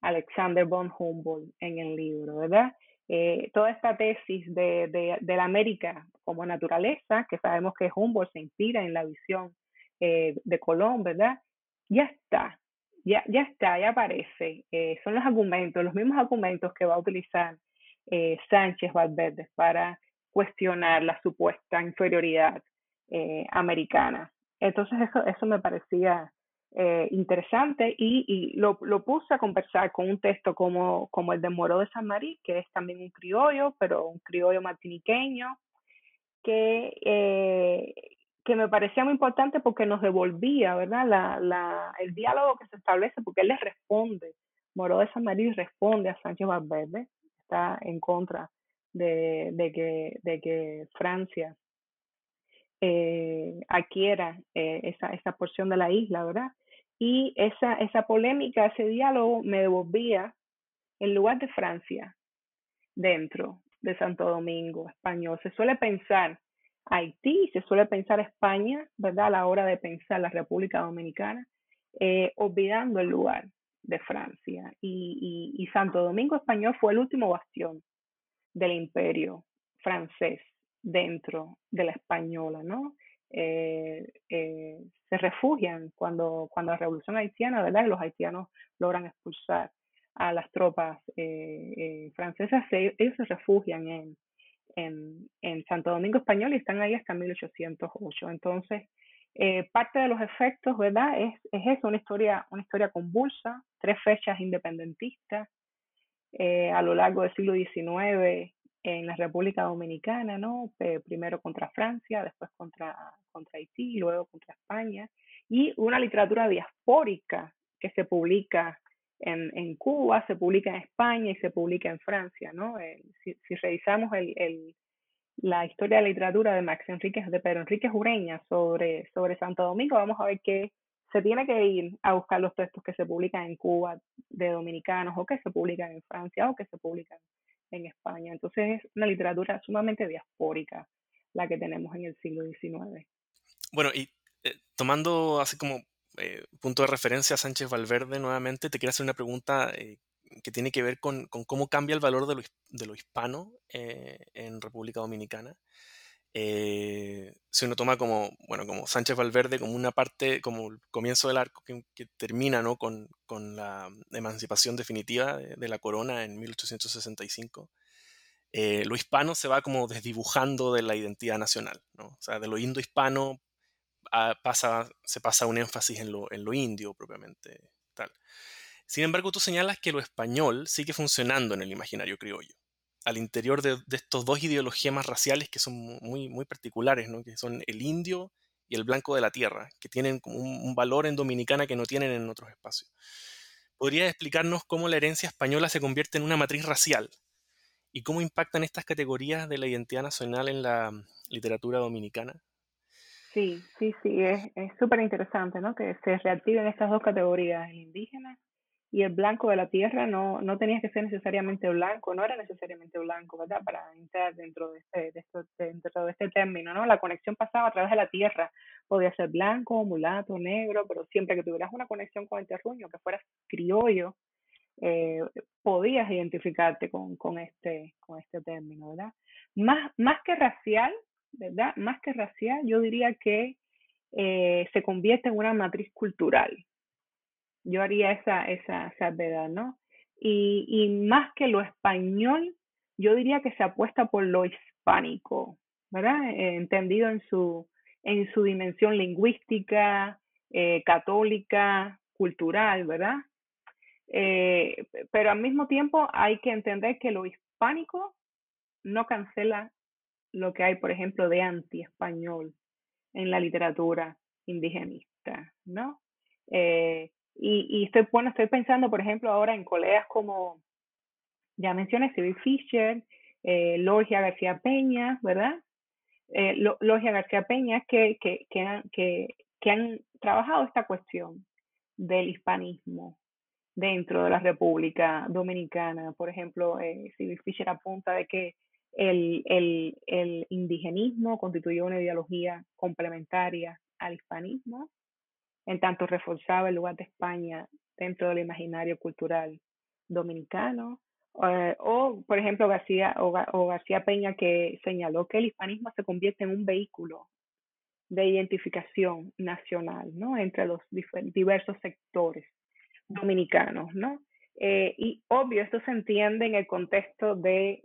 Alexander von Humboldt en el libro, ¿verdad? Eh, toda esta tesis de, la América como naturaleza, que sabemos que Humboldt se inspira en la visión eh, de Colón, ¿verdad? Ya está, ya, ya está, ya aparece. Eh, son los argumentos, los mismos argumentos que va a utilizar eh, Sánchez Valverde para cuestionar la supuesta inferioridad eh, americana. Entonces eso, eso me parecía eh, interesante y, y lo, lo, puse a conversar con un texto como, como el de Moro de San Marí, que es también un criollo, pero un criollo martiniqueño, que, eh, que me parecía muy importante porque nos devolvía, ¿verdad? La, la, el diálogo que se establece, porque él le responde, Moro de San Marí responde a Sánchez Valverde, está en contra de, de, que, de que Francia eh, adquiera eh, esa, esa porción de la isla, ¿verdad? Y esa, esa polémica, ese diálogo me devolvía en lugar de Francia dentro de Santo Domingo español. Se suele pensar Haití, se suele pensar España, ¿verdad? A la hora de pensar la República Dominicana, eh, olvidando el lugar de Francia. Y Santo Domingo español fue el último bastión del imperio francés dentro de la española, ¿no? Eh, eh, se refugian cuando, cuando la revolución haitiana, ¿verdad? Los haitianos logran expulsar a las tropas eh, eh francesas, ellos se refugian en, en, Santo Domingo Español y están ahí hasta 1808. Entonces, eh, parte de los efectos, ¿verdad? Es, es eso, una historia, una historia convulsa, tres fechas independentistas eh, a lo largo del siglo XIX en la República Dominicana, ¿no? primero contra Francia, después contra, contra Haití, luego contra España, y una literatura diaspórica que se publica en, en Cuba, se publica en España y se publica en Francia, ¿no? Si, revisamos el, el, la historia de la literatura de Max Enríquez, de Pedro Enrique Ureña sobre, sobre Santo Domingo, vamos a ver que se tiene que ir a buscar los textos que se publican en Cuba de dominicanos o que se publican en Francia o que se publican en España. Entonces es una literatura sumamente diaspórica la que tenemos en el siglo XIX. Bueno, y eh, tomando así como eh, punto de referencia a Sánchez Valverde nuevamente, te quiero hacer una pregunta eh, que tiene que ver con, cómo cambia el valor de lo, de lo hispano en República Dominicana. Si uno toma como, bueno, como Sánchez Valverde como una parte, como el comienzo del arco que, termina ¿no? con, con, la emancipación definitiva de, la corona en 1865 eh, lo hispano se va como desdibujando de la identidad nacional, ¿no? O sea, de lo indo-hispano pasa, se pasa un énfasis en lo, en lo indio propiamente tal. Sin embargo, tú señalas que lo español sigue funcionando en el imaginario criollo, al interior de, estos dos ideologías raciales que son muy, muy particulares, ¿no? que son el indio y el blanco de la tierra, que tienen un, un valor en Dominicana que no tienen en otros espacios. ¿Podrías explicarnos cómo la herencia española se convierte en una matriz racial ¿Y cómo impactan estas categorías de la identidad nacional en la mm, literatura dominicana? Sí, sí, sí, es súper interesante, ¿no? Que se reactiven estas dos categorías, el indígena y el blanco de la tierra. No, no tenías que ser necesariamente blanco, no era necesariamente blanco, ¿verdad? Para entrar dentro de este, de esto, dentro de este término, ¿no? La conexión pasaba a través de la tierra. Podía ser blanco, mulato, negro, pero siempre que tuvieras una conexión con el terruño, que fueras criollo, eh, podías identificarte con, con, este, con este término, ¿verdad? Más, más que racial, ¿verdad? Más que racial, yo diría que eh, se convierte en una matriz cultural. Yo haría esa, esa salvedad, ¿no? Y, y más que lo español, yo diría que se apuesta por lo hispánico, ¿verdad? Eh, entendido en su, en su dimensión lingüística, católica, cultural, ¿verdad? Eh, pero al mismo tiempo hay que entender que lo hispánico no cancela lo que hay, por ejemplo, de anti-español en la literatura indigenista, ¿no? Eh, y, y, estoy, bueno, estoy pensando, por ejemplo, ahora en colegas como, ya mencioné, Civil Fisher, eh, Logia García Peña, ¿verdad? Eh, Logia García Peña, que, que, que, han, que, que han trabajado esta cuestión del hispanismo, dentro de la República Dominicana. Por ejemplo, eh, Fisher apunta de que el, el, el indigenismo constituyó una ideología complementaria al hispanismo, en tanto reforzaba el lugar de España dentro del imaginario cultural dominicano. Eh, o, por ejemplo, García, o, García Peña que señaló que el hispanismo se convierte en un vehículo de identificación nacional ¿no? entre los diversos sectores dominicanos, ¿no? Eh, y obvio, esto se entiende en el contexto de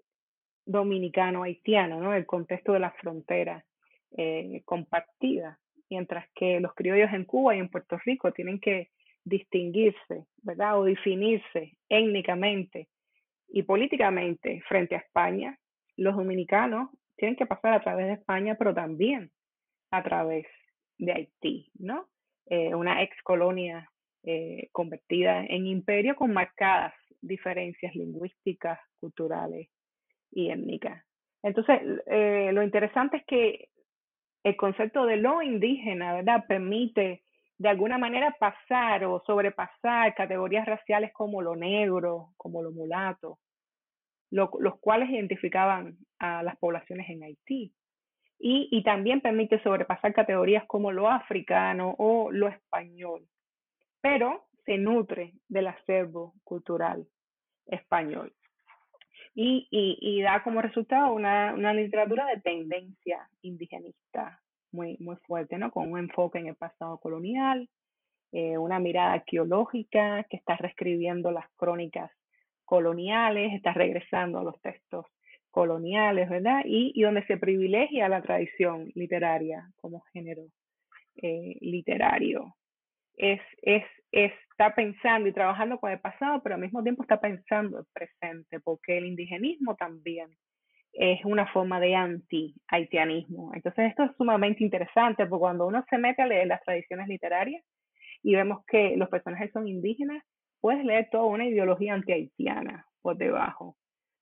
dominicano-haitiano, ¿no? El contexto de la frontera eh, compartida, mientras que los criollos en Cuba y en Puerto Rico tienen que distinguirse, ¿verdad? O definirse étnicamente y políticamente frente a España, los dominicanos tienen que pasar a través de España, pero también a través de Haití, ¿no? Eh, una ex colonia eh, convertida en imperio con marcadas diferencias lingüísticas, culturales y étnicas. Entonces, eh, lo interesante es que el concepto de lo indígena, ¿verdad?, permite de alguna manera pasar o sobrepasar categorías raciales como lo negro, como lo mulato, los cuales identificaban a las poblaciones en Haití. Y también permite sobrepasar categorías como lo africano o lo español, pero se nutre del acervo cultural español. Y, y, da como resultado una, una, literatura de tendencia indigenista muy, muy fuerte, ¿no? Con un enfoque en el pasado colonial, eh, una mirada arqueológica que está reescribiendo las crónicas coloniales, está regresando a los textos coloniales, ¿verdad? Y, y donde se privilegia la tradición literaria como género eh, literario es, es, está pensando y trabajando con el pasado, pero al mismo tiempo está pensando el presente, porque el indigenismo también es una forma de anti-haitianismo. Entonces esto es sumamente interesante, porque cuando uno se mete a leer las tradiciones literarias y vemos que los personajes son indígenas, puedes leer toda una ideología anti-haitiana por debajo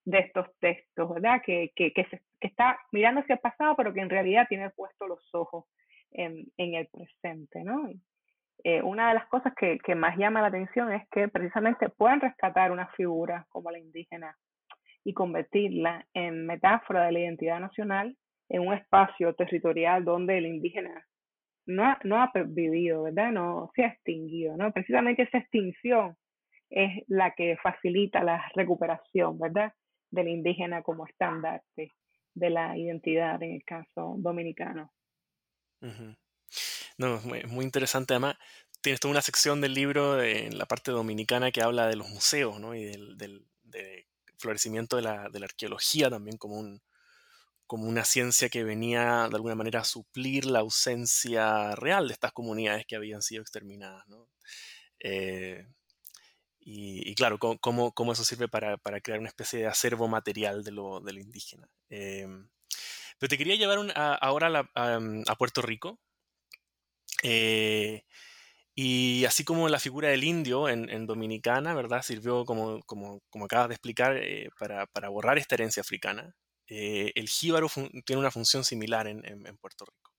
de estos textos, ¿verdad? Que, que, que, se, que está mirando hacia el pasado, pero que en realidad tiene puesto los ojos en, en el presente, ¿no? Eh, una de las cosas que, que, más llama la atención es que precisamente pueden rescatar una figura como la indígena y convertirla en metáfora de la identidad nacional en un espacio territorial donde el indígena no ha, no ha vivido, ¿verdad? No se ha extinguido, ¿no? Precisamente esa extinción es la que facilita la recuperación, ¿verdad? Del indígena como estandarte de la identidad en el caso dominicano. No, es muy, interesante. Además, tienes toda una sección del libro en la parte dominicana que habla de los museos, ¿no? Y del, florecimiento de la, arqueología también como, un, como una ciencia que venía de alguna manera a suplir la ausencia real de estas comunidades que habían sido exterminadas, ¿no? Eh, y, claro, cómo, eso sirve para, crear una especie de acervo material de lo, indígena. Eh, pero te quería llevar ahora a, Puerto Rico. Eh, y así como la figura del indio en, Dominicana, ¿verdad? Sirvió, como, como, acabas de explicar, eh, para, borrar esta herencia africana. el jíbaro tiene una función similar en, Puerto Rico.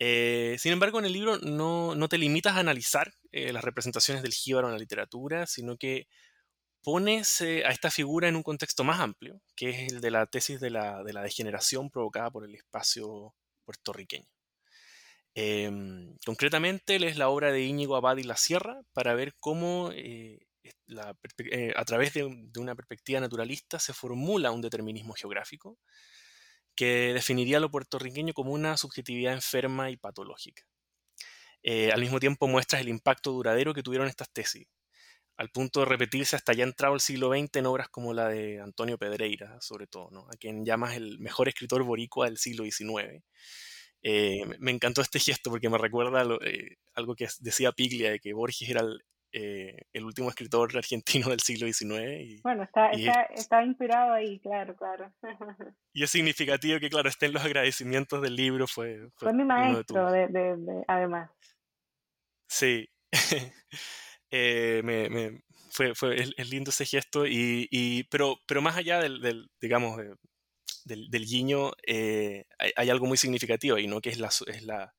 Eh, sin embargo, en el libro no, te limitas a analizar eh, las representaciones del jíbaro en la literatura, sino que pones eh, a esta figura en un contexto más amplio, que es el de la tesis de la degeneración provocada por el espacio puertorriqueño. Em, concretamente, lees la obra de Íñigo Abad y la Sierra para ver cómo a través de, una perspectiva naturalista se formula un determinismo geográfico que definiría lo puertorriqueño como una subjetividad enferma y patológica. Eh, al mismo tiempo muestras el impacto duradero que tuvieron estas tesis, al punto de repetirse hasta ya entrado el siglo XX en obras como la de Antonio Pedreira, sobre todo, a quien llamas el mejor escritor boricua del siglo XIX. Eh, me encantó este gesto porque me recuerda eh, algo que decía Piglia, de que Borges era el, eh, el último escritor argentino del siglo XIX. bueno, está, está, inspirado ahí, claro, claro. y es significativo que, claro, estén los agradecimientos del libro. Fue, fue, mi maestro, de, de, además. Sí. Eh, me, me, fue, fue es, lindo ese gesto, y, y, pero, pero más allá del, del digamos, del, del, guiño, eh, hay, algo muy significativo ahí, ¿no? Que es la, es la,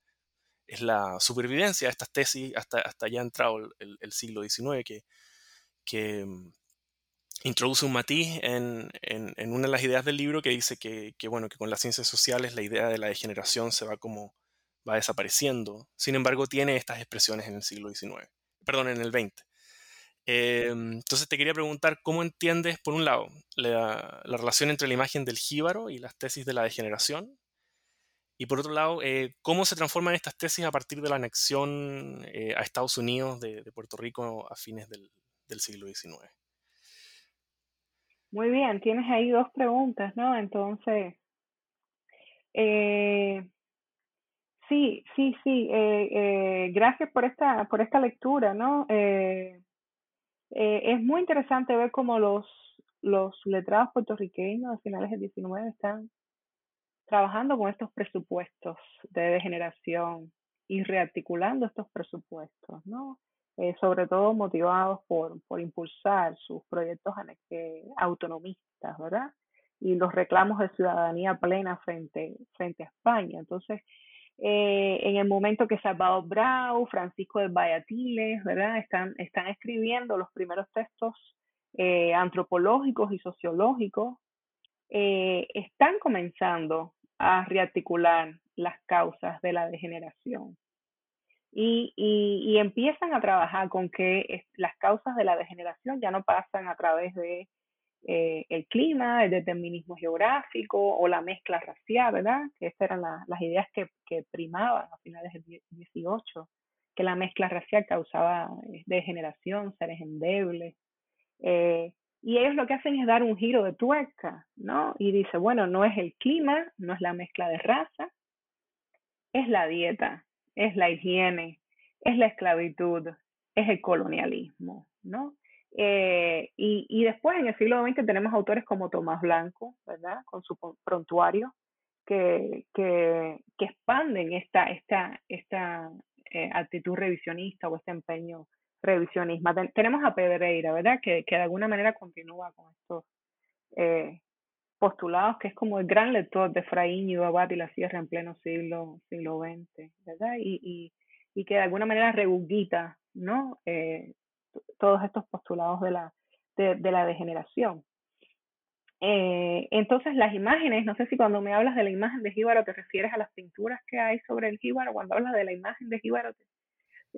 es la supervivencia de estas tesis hasta, hasta ya entrado el, siglo XIX, que, que, mm, introduce un matiz en, en, una de las ideas del libro que dice que, que, bueno, que con las ciencias sociales la idea de la degeneración se va como va desapareciendo. Sin embargo, tiene estas expresiones en el siglo XIX, perdón, en el XX. Em, entonces te quería preguntar cómo entiendes, por un lado, la, la, relación entre la imagen del jíbaro y las tesis de la degeneración, y por otro lado, eh, ¿cómo se transforman estas tesis a partir de la anexión eh, a Estados Unidos de, Puerto Rico a fines del, siglo XIX? Muy bien, tienes ahí dos preguntas, ¿no? Entonces, eh, sí, sí, sí, gracias por esta, por esta lectura, ¿no? Es muy interesante ver cómo los, los letrados puertorriqueños a finales del XIX están trabajando con estos presupuestos de degeneración y rearticulando estos presupuestos, ¿no? Eh, sobre todo motivados por, por impulsar sus proyectos eh, autonomistas, ¿verdad? Y los reclamos de ciudadanía plena frente, frente a España. Entonces, eh, en el momento que Salvador Brau, Francisco de Vallatiles, ¿verdad? Están, escribiendo los primeros textos antropológicos y sociológicos, están comenzando a rearticular las causas de la degeneración. Y, y, empiezan a trabajar con que las causas de la degeneración ya no pasan a través de eh, el clima, el determinismo geográfico o la mezcla racial, ¿verdad? Que esas eran las ideas que, primaban a finales del 18, que la mezcla racial causaba eh, degeneración, seres endebles. Eh, y ellos lo que hacen es dar un giro de tuerca, ¿no? Y dice, bueno, no es el clima, no es la mezcla de raza, es la dieta, es la higiene, es la esclavitud, es el colonialismo, ¿no? Eh, y, después en el siglo XX tenemos autores como Tomás Blanco, ¿verdad? Con su prontuario, que, que, que expanden esta, esta, esta eh, actitud revisionista o este empeño revisionismo. tenemos a Pedreira, ¿verdad? Que, que, de alguna manera continúa con estos eh, postulados, que es como el gran lector de Fraín y Abad y la Sierra en pleno siglo, siglo XX, ¿verdad? Y, y, y que de alguna manera rebugita, ¿no? Todos estos postulados de la, de, de la degeneración. Eh, entonces las imágenes, no sé si cuando me hablas de la imagen de Jíbaro te refieres a las pinturas que hay sobre el Jíbaro, cuando hablas de la imagen de Jíbaro.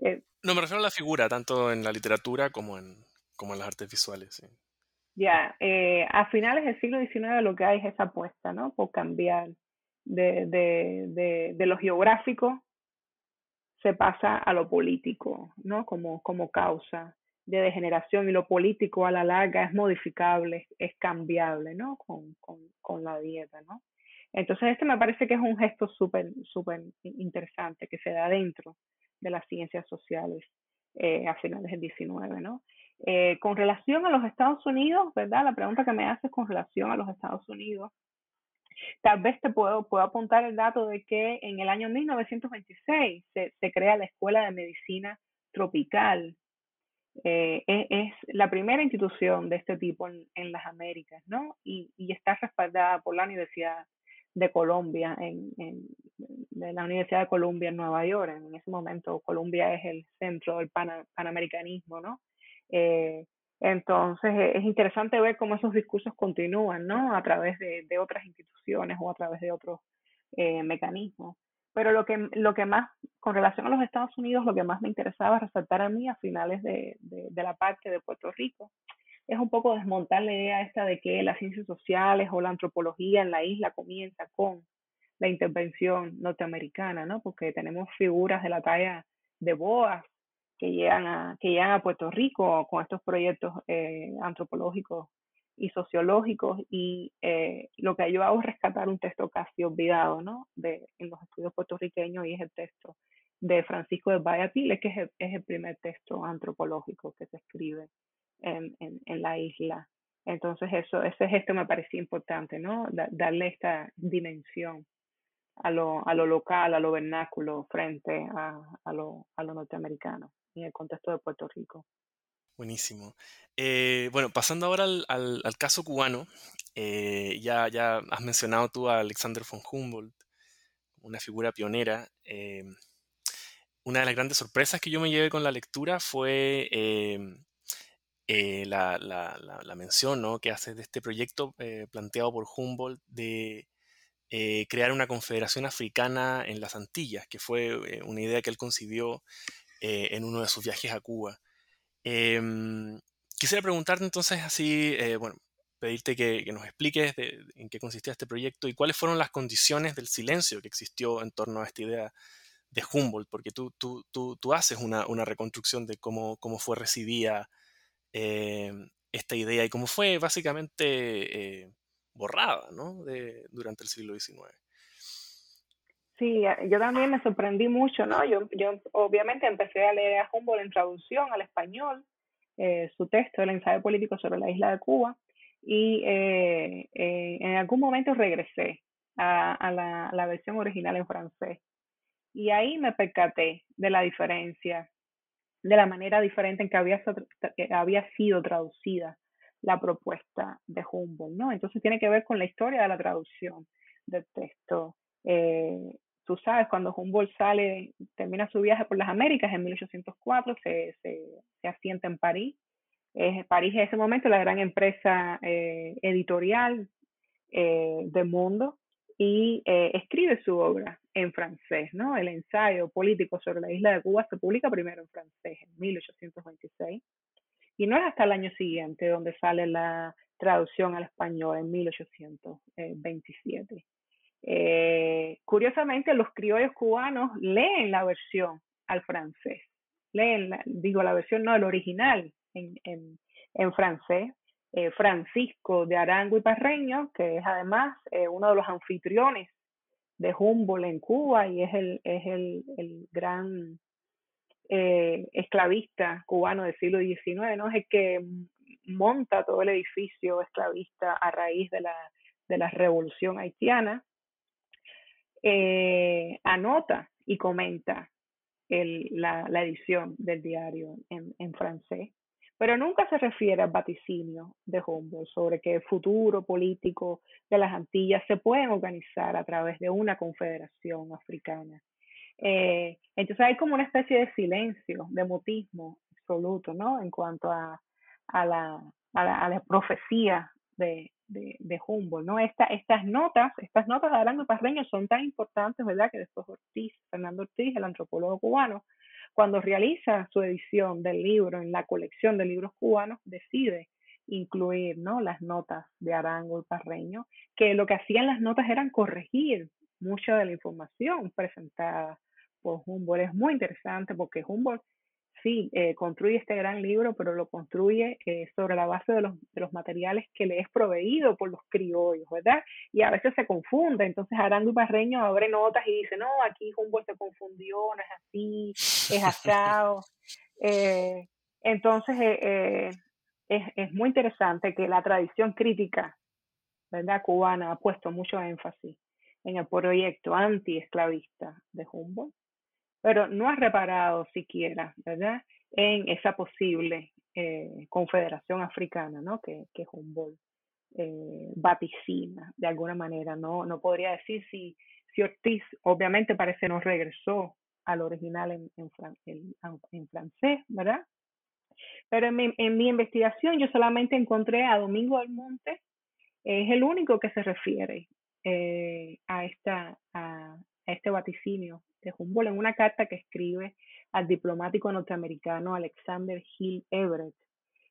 Eh, no, me refiero a la figura, tanto en la literatura como en, como en las artes visuales. Ya, eh, a finales del siglo XIX lo que hay es esa apuesta, ¿no? Por cambiar de, de, de, de lo geográfico se pasa a lo político, ¿no? Como, como causa de degeneración y lo político a la larga es modificable, es cambiable, ¿no? Con, con, con la dieta, ¿no? Entonces, este me parece que es un gesto súper, súper interesante que se da dentro de las ciencias sociales eh, a finales del 19, ¿no? Eh, con relación a los Estados Unidos, ¿verdad? La pregunta que me haces con relación a los Estados Unidos, tal vez te puedo, puedo apuntar el dato de que en el año 1926 se, se crea la Escuela de Medicina Tropical eh, e, es, la primera institución de este tipo en, en las Américas, ¿no? Y, está respaldada por la Universidad de Colombia, en, la Universidad de Columbia en Nueva York. En ese momento Colombia es el centro del panamericanismo, ¿no? Eh, entonces es interesante ver cómo esos discursos continúan, ¿no? A través de, de otras instituciones o a través de otros eh, mecanismos. Pero lo que, lo que más, con relación a los Estados Unidos, lo que más me interesaba resaltar a mí a finales de, de, de la parte de Puerto Rico es un poco desmontar la idea esta de que las ciencias sociales o la antropología en la isla comienza con la intervención norteamericana, ¿no? Porque tenemos figuras de la talla de Boas que llegan a, que llegan a Puerto Rico con estos proyectos eh, antropológicos y sociológicos y eh, lo que yo hago es rescatar un texto casi olvidado ¿no? de, en los estudios puertorriqueños y es el texto de Francisco de Valladolid, que es el, es el primer texto antropológico que se escribe en, en, en, la isla. Entonces eso, ese gesto me parecía importante, ¿no? darle esta dimensión a lo, a lo local, a lo vernáculo frente a, a, lo, a lo norteamericano en el contexto de Puerto Rico. Buenísimo. Eh, bueno, pasando ahora al, al, caso cubano, eh, ya, ya has mencionado tú a Alexander von Humboldt, una figura pionera. Eh, una de las grandes sorpresas que yo me llevé con la lectura fue la, mención ¿no? que hace de este proyecto planteado por Humboldt de crear una confederación africana en las Antillas, que fue una idea que él concibió en uno de sus viajes a Cuba. Eh, quisiera preguntarte entonces así, eh, bueno, pedirte que, nos expliques de, en qué consistía este proyecto y cuáles fueron las condiciones del silencio que existió en torno a esta idea de Humboldt, porque tú, tú, tú, tú haces una, reconstrucción de cómo, cómo fue recibida eh, esta idea y cómo fue básicamente eh, borrada ¿no? de, durante el siglo XIX. Sí, yo también me sorprendí mucho, ¿no? Yo, yo obviamente empecé a leer a Humboldt en traducción al español, eh, su texto, el ensayo político sobre la isla de Cuba, y eh, eh, en algún momento regresé a, la, versión original en francés. Y ahí me percaté de la diferencia, de la manera diferente en que había, había sido traducida la propuesta de Humboldt, ¿no? Entonces tiene que ver con la historia de la traducción del texto. Eh, tú sabes, cuando Humboldt sale, termina su viaje por las Américas en 1804, se, se, se asienta en París. París en ese momento la gran empresa eh, editorial eh, del mundo y eh, escribe su obra en francés, ¿no? El ensayo político sobre la isla de Cuba se publica primero en francés en 1826 y no es hasta el año siguiente donde sale la traducción al español en 1827. Eh, curiosamente, los criollos cubanos leen la versión al francés, leen, la, digo, la versión no, el original en, en, en francés. Eh, Francisco de Arango y Parreño, que es además eh, uno de los anfitriones de Humboldt en Cuba y es el, es el, el gran eh, esclavista cubano del siglo XIX, ¿no? Es el que monta todo el edificio esclavista a raíz de la, de la revolución haitiana eh, anota y comenta el, la, la, edición del diario en, en, francés, pero nunca se refiere al vaticinio de Humboldt sobre que el futuro político de las Antillas se pueden organizar a través de una confederación africana. Eh, entonces hay como una especie de silencio, de mutismo absoluto, ¿no? En cuanto a, la, a la profecía de, de, de Humboldt, ¿no? Esta, estas notas, estas notas de Arango y Parreño son tan importantes, ¿verdad? Que después Ortiz, Fernando Ortiz, el antropólogo cubano, cuando realiza su edición del libro en la colección de libros cubanos, decide incluir ¿no? las notas de Arango y Parreño, que lo que hacían las notas eran corregir mucha de la información presentada por Humboldt. Es muy interesante porque Humboldt sí, eh, construye este gran libro, pero lo construye eh, sobre la base de los, materiales que le es proveído por los criollos, ¿verdad? Y a veces se confunde, entonces Arango y Barreño abre notas y dice, no, aquí Humboldt se confundió, no es así, es asado. eh, entonces, eh, es, es muy interesante que la tradición crítica, ¿verdad? Cubana ha puesto mucho énfasis en el proyecto anti-esclavista de Humboldt pero no ha reparado siquiera, ¿verdad?, en esa posible eh, confederación africana, ¿no?, que, que Humboldt eh, vaticina de alguna manera, ¿no? No podría decir si, si Ortiz, obviamente parece no regresó al original en, en, francés, ¿verdad? Pero en mi, en mi, investigación yo solamente encontré a Domingo del Monte, es el único que se refiere eh, a, esta, a este vaticinio de Humboldt en una carta que escribe al diplomático norteamericano Alexander Hill Everett.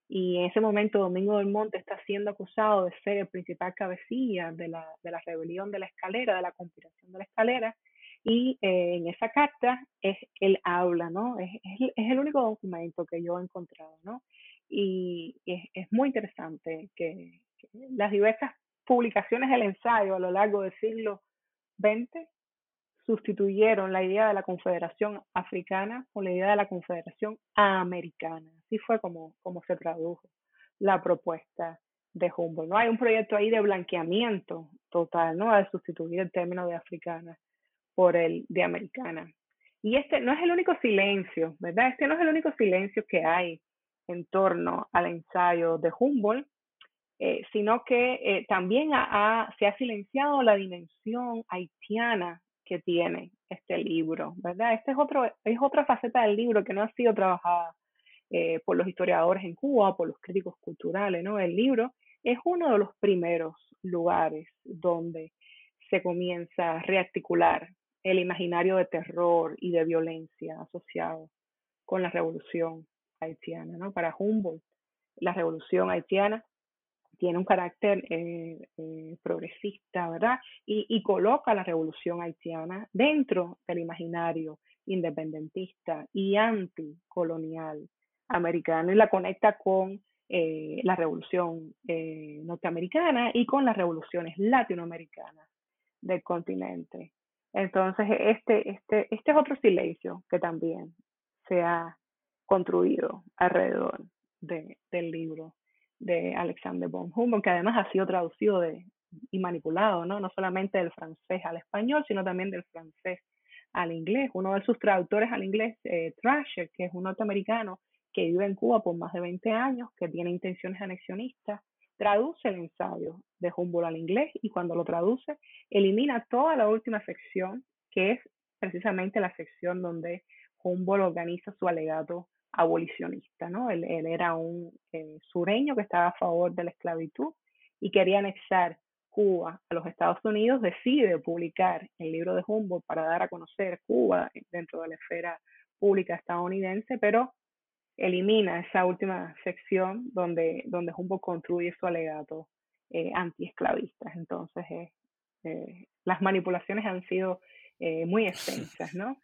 Y en ese momento Domingo del Monte está siendo acusado de ser el principal cabecilla de la, de la rebelión de la escalera, de la conspiración de la escalera. Y eh, en esa carta es, él habla, ¿no? Es, es, es, el único documento que yo he encontrado, ¿no? Y es, es muy interesante que, que las diversas publicaciones del ensayo a lo largo del siglo XX sustituyeron la idea de la Confederación Africana por la idea de la Confederación Americana. Así fue como, como se tradujo la propuesta de Humboldt. ¿no? Hay un proyecto ahí de blanqueamiento total, ¿no? De sustituir el término de africana por el de americana. Y este no es el único silencio, ¿verdad? Este no es el único silencio que hay en torno al ensayo de Humboldt, eh, sino que eh, también se ha silenciado la dimensión haitiana que tiene este libro, ¿verdad? Este es, es otra faceta del libro que no ha sido trabajada eh, por los historiadores en Cuba, por los críticos culturales, ¿no? El libro es uno de los primeros lugares donde se comienza a rearticular el imaginario de terror y de violencia asociado con la revolución haitiana, ¿no? Para Humboldt, la revolución haitiana tiene un carácter eh, eh, progresista, ¿verdad? Y, coloca la revolución haitiana dentro del imaginario independentista y anticolonial americano y la conecta con eh, la revolución norteamericana y con las revoluciones latinoamericanas del continente. Entonces, este, este, este es otro silencio que también se ha construido alrededor de, del libro de Alexander von Humboldt, que además ha sido traducido de, y manipulado, ¿no? no solamente del francés al español, sino también del francés al inglés. Uno de sus traductores al inglés, eh, Thrasher, que es un norteamericano que vive en Cuba por más de 20 años, que tiene intenciones anexionistas, traduce el ensayo de Humboldt al inglés y cuando lo traduce, elimina toda la última sección, que es precisamente la sección donde Humboldt organiza su alegato abolicionista, ¿no? Él, él era un eh, sureño que estaba a favor de la esclavitud y quería anexar Cuba a los Estados Unidos, decide publicar el libro de Humboldt para dar a conocer Cuba dentro de la esfera pública estadounidense, pero elimina esa última sección donde, donde Humboldt construye su alegato eh, antiesclavista. Entonces, eh, eh, las manipulaciones han sido eh, muy extensas, ¿no?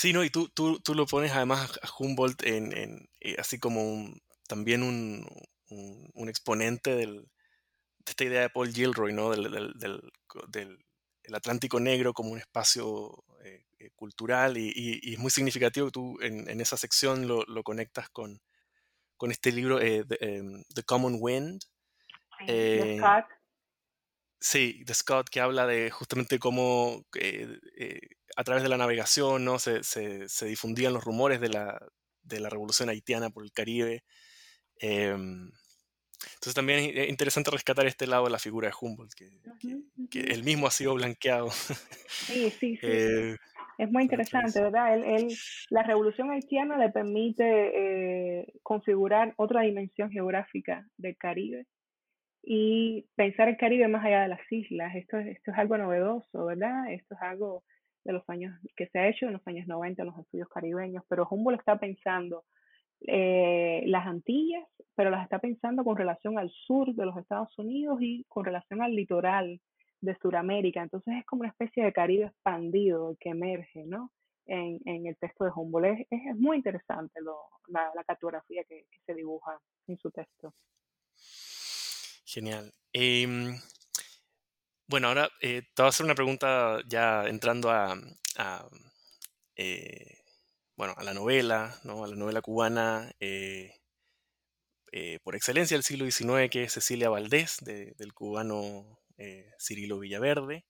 Sí, no, y tú, tú, tú lo pones además a Humboldt en, en eh, así como un, también un, un, un exponente del, de esta idea de Paul Gilroy, ¿no? Del, del, del, del el Atlántico Negro como un espacio eh, eh, cultural y, y, y, es muy significativo que tú en, en esa sección lo, lo, conectas con, con este libro eh, the, the, Common Wind. Eh, Scott. Sí, de Scott, que habla de justamente cómo a través de la navegación ¿no? se, se, se, difundían los rumores de la, de la revolución haitiana por el Caribe. Eh, entonces también es interesante rescatar este lado de la figura de Humboldt, que, que, que él mismo ha sido blanqueado. Sí, sí, sí. eh, es muy interesante, ¿verdad? Él, él, la revolución haitiana le permite eh, configurar otra dimensión geográfica del Caribe y pensar el Caribe más allá de las islas. Esto, esto es algo novedoso, ¿verdad? Esto es algo de los años que se ha hecho en los años 90 en los estudios caribeños, pero Humboldt está pensando eh, las Antillas, pero las está pensando con relación al sur de los Estados Unidos y con relación al litoral de Sudamérica. Entonces es como una especie de Caribe expandido que emerge, ¿no? En, en el texto de Humboldt. Es, es muy interesante lo, la, cartografía que, se dibuja en su texto. Genial. Eh, bueno, ahora eh, te voy a hacer una pregunta ya entrando a, eh, bueno, a la novela, ¿no? a la novela cubana eh, por excelencia del siglo XIX, que es Cecilia Valdés, de, del cubano Cirilo Villaverde,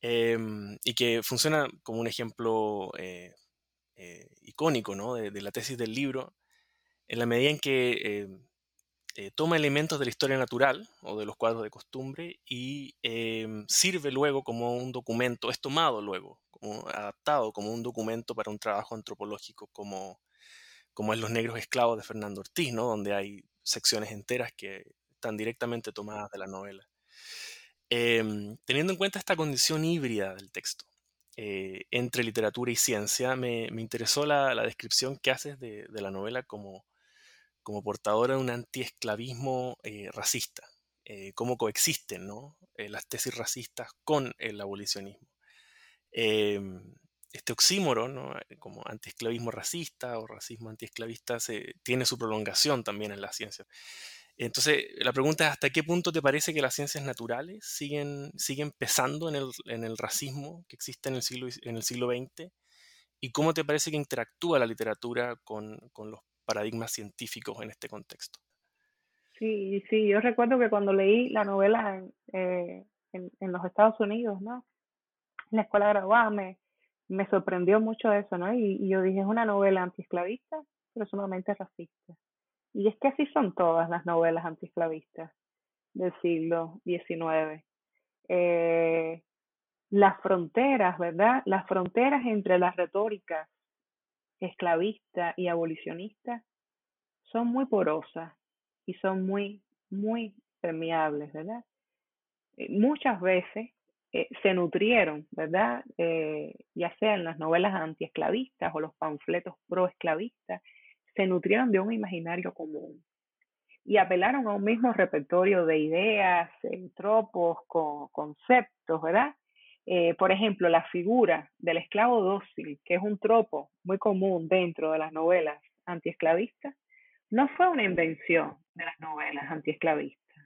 em, y que funciona como un ejemplo icónico ¿no? de, de, la tesis del libro, en la medida en que em, eh, toma elementos de la historia natural o de los cuadros de costumbre y eh, sirve luego como un documento, es tomado luego, adaptado como un documento para un trabajo antropológico como, como es Los Negros Esclavos de Fernando Ortiz, ¿no? donde hay secciones enteras que están directamente tomadas de la novela. Eh, teniendo en cuenta esta condición híbrida del texto, eh, entre literatura y ciencia, me, me interesó la, la, descripción que haces de, de la novela como como portadora de un antiesclavismo eh, racista, eh, cómo coexisten eh, las tesis racistas con el abolicionismo. Em, este oxímoro, ¿no? como antiesclavismo racista o racismo antiesclavista, se, tiene su prolongación también en la ciencia. Entonces, la pregunta es, ¿hasta qué punto te parece que las ciencias naturales siguen, siguen pesando en el, en el racismo que existe en el, siglo, en el siglo XX? ¿Y cómo te parece que interactúa la literatura con, con los paradigmas científicos en este contexto. Sí, sí, yo recuerdo que cuando leí la novela en, eh, en, los Estados Unidos, ¿no? En la escuela graduada me, me sorprendió mucho eso, ¿no? Y, y yo dije, es una novela antiesclavista, pero sumamente racista. Y es que así son todas las novelas antiesclavistas del siglo XIX. Eh, las fronteras, ¿verdad? Las fronteras entre las retóricas esclavista y abolicionista son muy porosas y son muy, muy permeables, ¿verdad? Eh, muchas veces eh, se nutrieron, ¿verdad? Eh, ya sea en las novelas antiesclavistas o los panfletos proesclavistas, se nutrieron de un imaginario común y apelaron a un mismo repertorio de ideas, tropos, con, conceptos, ¿verdad? Eh, por ejemplo, la figura del esclavo dócil, que es un tropo muy común dentro de las novelas antiesclavistas, no fue una invención de las novelas antiesclavistas,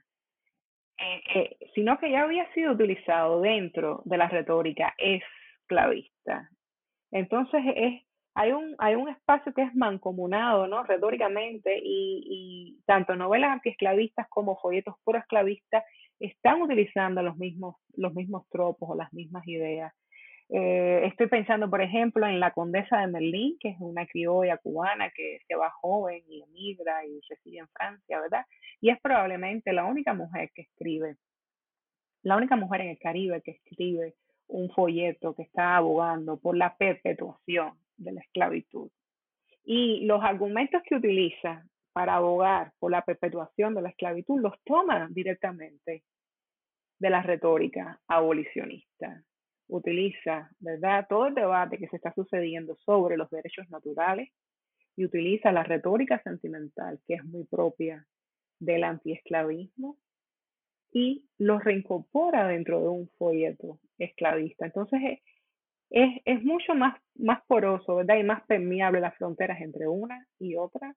eh, eh, sino que ya había sido utilizado dentro de la retórica esclavista. Entonces, es, hay, un, hay un espacio que es mancomunado ¿no? retóricamente y, tanto novelas antiesclavistas como folletos pro-esclavistas están utilizando los mismos, los mismos tropos o las mismas ideas. Eh, estoy pensando, por ejemplo, en la condesa de Merlín, que es una criolla cubana que se va joven y emigra y reside en Francia, ¿verdad? Y es probablemente la única mujer que escribe, la única mujer en el Caribe que escribe un folleto que está abogando por la perpetuación de la esclavitud. Y los argumentos que utiliza para abogar por la perpetuación de la esclavitud los toma directamente de la retórica abolicionista. Utiliza, ¿verdad?, todo el debate que se está sucediendo sobre los derechos naturales y utiliza la retórica sentimental, que es muy propia del antiesclavismo, y lo reincorpora dentro de un folleto esclavista. Entonces es, es, es mucho más, más poroso, ¿verdad? Y más permeable las fronteras entre una y otra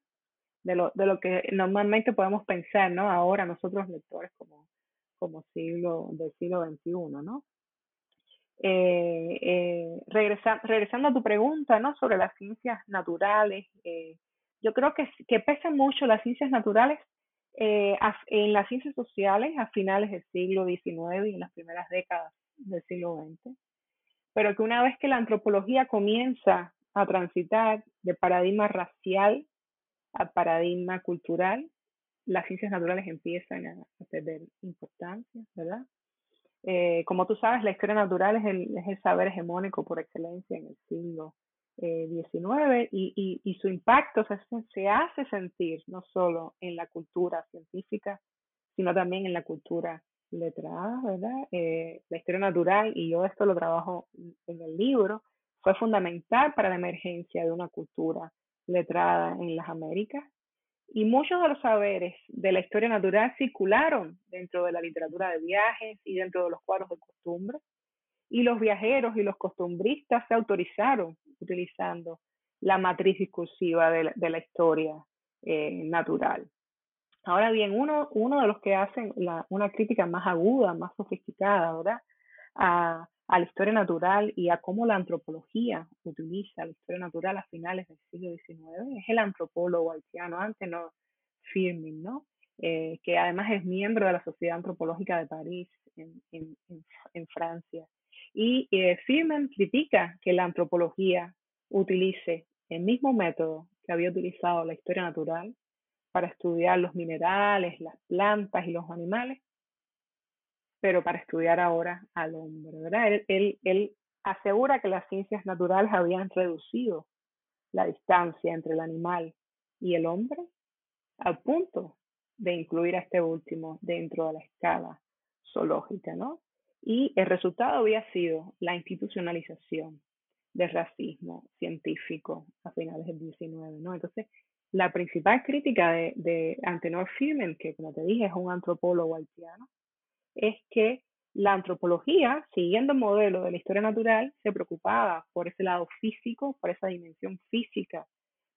de lo, de lo que normalmente podemos pensar, ¿no? Ahora nosotros lectores como como siglo del siglo XXI, ¿no? Eh, eh, regresa, regresando a tu pregunta, ¿no? Sobre las ciencias naturales, eh, yo creo que, pesan mucho las ciencias naturales en las ciencias sociales a finales del siglo XIX y en las primeras décadas del siglo XX, pero que una vez que la antropología comienza a transitar de paradigma racial a paradigma cultural, las ciencias naturales empiezan a, perder importancia, ¿verdad? Eh, como tú sabes, la historia natural es el, saber hegemónico por excelencia en el siglo XIX eh, y, su impacto se, se hace sentir no solo en la cultura científica, sino también en la cultura letrada, ¿verdad? Eh, la historia natural, y yo esto lo trabajo en el libro, fue fundamental para la emergencia de una cultura letrada en las Américas. Y muchos de los saberes de la historia natural circularon dentro de la literatura de viajes y dentro de los cuadros de costumbre. Y los viajeros y los costumbristas se autorizaron utilizando la matriz discursiva de la, historia eh, natural. Ahora bien, uno, uno de los que hacen una crítica más aguda, más sofisticada, ¿verdad? A, la historia natural y a cómo la antropología utiliza la historia natural a finales del siglo XIX es el antropólogo haitiano, antes no Firmin, ¿no? Eh, que además es miembro de la Sociedad Antropológica de París en, en, Francia. Y eh, Firmin critica que la antropología utilice el mismo método que había utilizado la historia natural para estudiar los minerales, las plantas y los animales, pero para estudiar ahora al hombre, ¿verdad? Él, asegura que las ciencias naturales habían reducido la distancia entre el animal y el hombre al punto de incluir a este último dentro de la escala zoológica, ¿no? Y el resultado había sido la institucionalización del racismo científico a finales del 19, ¿no? Entonces, la principal crítica de, de Antenor Firmen, que como te dije es un antropólogo haitiano, es que la antropología, siguiendo el modelo de la historia natural, se preocupaba por ese lado físico, por esa dimensión física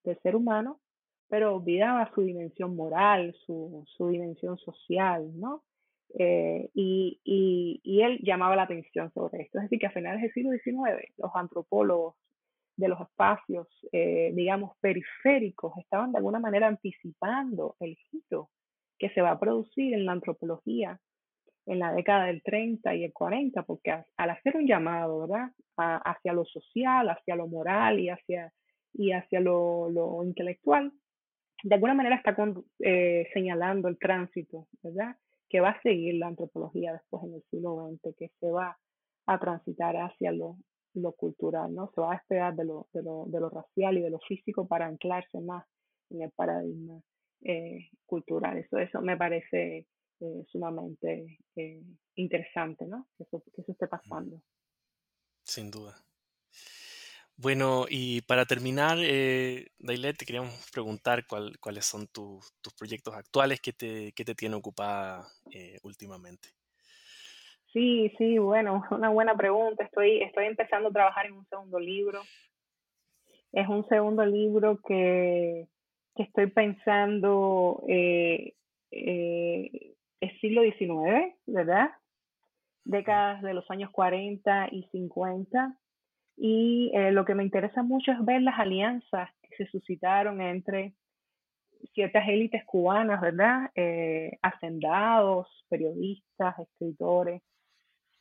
del ser humano, pero olvidaba su dimensión moral, su, su dimensión social, ¿no? Eh, y, y, él llamaba la atención sobre esto. Es decir, que a finales del siglo XIX, los antropólogos de los espacios, eh, digamos, periféricos, estaban de alguna manera anticipando el giro que se va a producir en la antropología en la década del 30 y el 40, porque al hacer un llamado, ¿verdad?, hacia lo social, hacia lo moral y hacia, y hacia lo, lo intelectual, de alguna manera está eh, señalando el tránsito, ¿verdad?, que va a seguir la antropología después en el siglo XX, que se va a transitar hacia lo, lo cultural, ¿no? Se va a despegar de lo, de lo, de lo racial y de lo físico para anclarse más en el paradigma eh, cultural. Eso, eso me parece eh, sumamente eh, interesante, ¿no? Que eso, que eso esté pasando. Sin duda. Bueno, y para terminar, eh, Dailet, te queríamos preguntar cuáles son tus proyectos actuales que te, que te tienen ocupada eh, últimamente. Sí, sí, bueno, una buena pregunta. Estoy, estoy empezando a trabajar en un segundo libro. Es un segundo libro que, que estoy pensando, eh, eh, es siglo XIX, ¿verdad? Décadas de los años 40 y 50. Y eh, lo que me interesa mucho es ver las alianzas que se suscitaron entre ciertas élites cubanas, ¿verdad? Eh, hacendados, periodistas, escritores,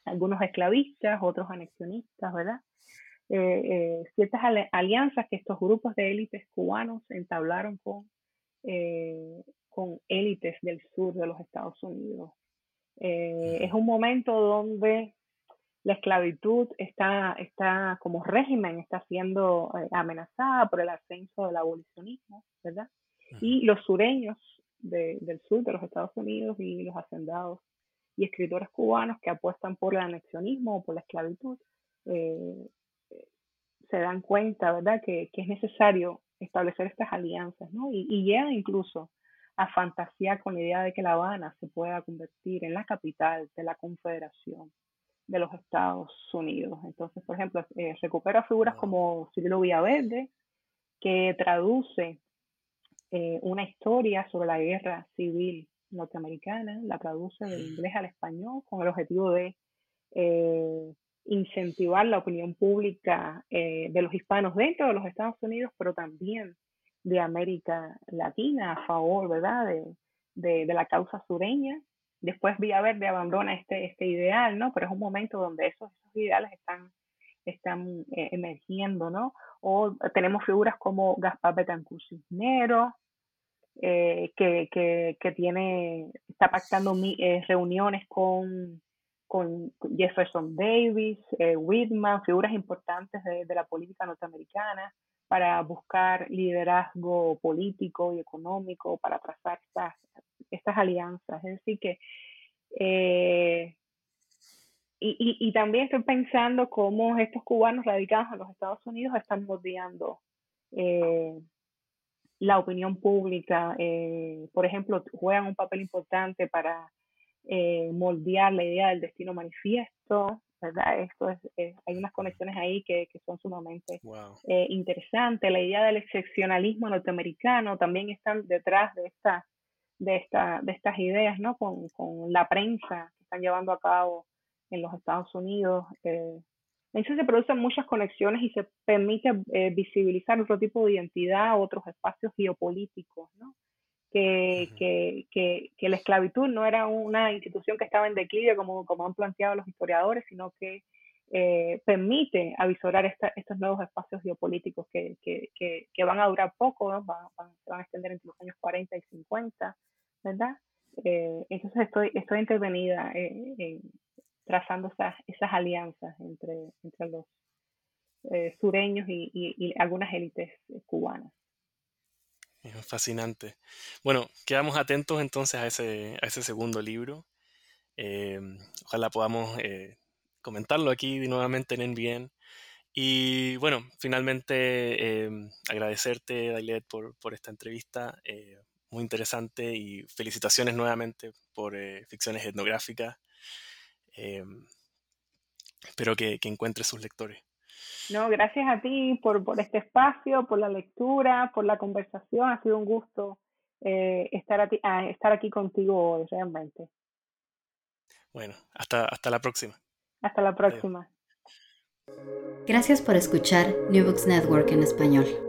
algunos esclavistas, otros anexionistas, ¿verdad? Eh, ciertas alianzas que estos grupos de élites cubanos entablaron con, con élites del sur de los Estados Unidos. es un momento donde la esclavitud está, está como régimen, está siendo amenazada por el ascenso del abolicionismo, ¿verdad? Y los sureños del sur de los Estados Unidos y los hacendados y escritores cubanos que apuestan por el anexionismo o por la esclavitud eh, se dan cuenta, ¿verdad?, que, que, es necesario establecer estas alianzas, ¿no? Y, y llegan incluso a fantasear con la idea de que La Habana se pueda convertir en la capital de la Confederación de los Estados Unidos. Entonces, por ejemplo, eh, recupera figuras como Cirilo Villaverde, que traduce eh, una historia sobre la guerra civil norteamericana, la traduce del inglés al español con el objetivo de eh, incentivar la opinión pública eh, de los hispanos dentro de los Estados Unidos, pero también de América Latina a favor, ¿verdad?, de, de, la causa sureña. Después Villaverde abandona este, este ideal, ¿no? Pero es un momento donde esos, esos ideales están, están eh, emergiendo, ¿no? O tenemos figuras como Gaspar Betancourt Cisneros, eh, que, que, que, tiene, está pactando eh, reuniones con, con Jefferson Davis, eh, Whitman, figuras importantes de, de, la política norteamericana, para buscar liderazgo político y económico, para trazar estas, estas alianzas. Es decir, que eh, y, y, también estoy pensando cómo estos cubanos radicados en los Estados Unidos están moldeando eh, la opinión pública. Eh, por ejemplo, juegan un papel importante para eh, moldear la idea del destino manifiesto, ¿verdad? Esto es, hay unas conexiones ahí que, que son sumamente interesantes. La idea del excepcionalismo norteamericano también están detrás de, esta, de, esta, de estas ideas, ¿no? Con, con la prensa que están llevando a cabo en los Estados Unidos. Eh, entonces se producen muchas conexiones y se permite eh, visibilizar otro tipo de identidad, otros espacios geopolíticos, ¿no? Que, que, que, que, la esclavitud no era una institución que estaba en declive como, como han planteado los historiadores, sino que eh, permite avisorar esta, estos nuevos espacios geopolíticos que, que, van a durar poco, ¿no? van, van, se van a extender entre los años 40 y 50, ¿verdad? Eh, entonces estoy, estoy intervenida en, trazando esas, esas alianzas entre, entre los eh, sureños y, y, algunas élites cubanas. Fascinante. Bueno, quedamos atentos entonces a ese, segundo libro. Eh, ojalá podamos eh, comentarlo aquí nuevamente en NBN. Y bueno, finalmente agradecerte, Dailet, por, esta entrevista. muy interesante y felicitaciones nuevamente por ficciones etnográficas. Em, espero que, que encuentre sus lectores. No, gracias a ti por, por, este espacio, por la lectura, por la conversación. Ha sido un gusto eh, estar, a estar aquí contigo hoy, realmente. Bueno, hasta, hasta la próxima. Hasta la próxima. Gracias por escuchar New Books Network en español.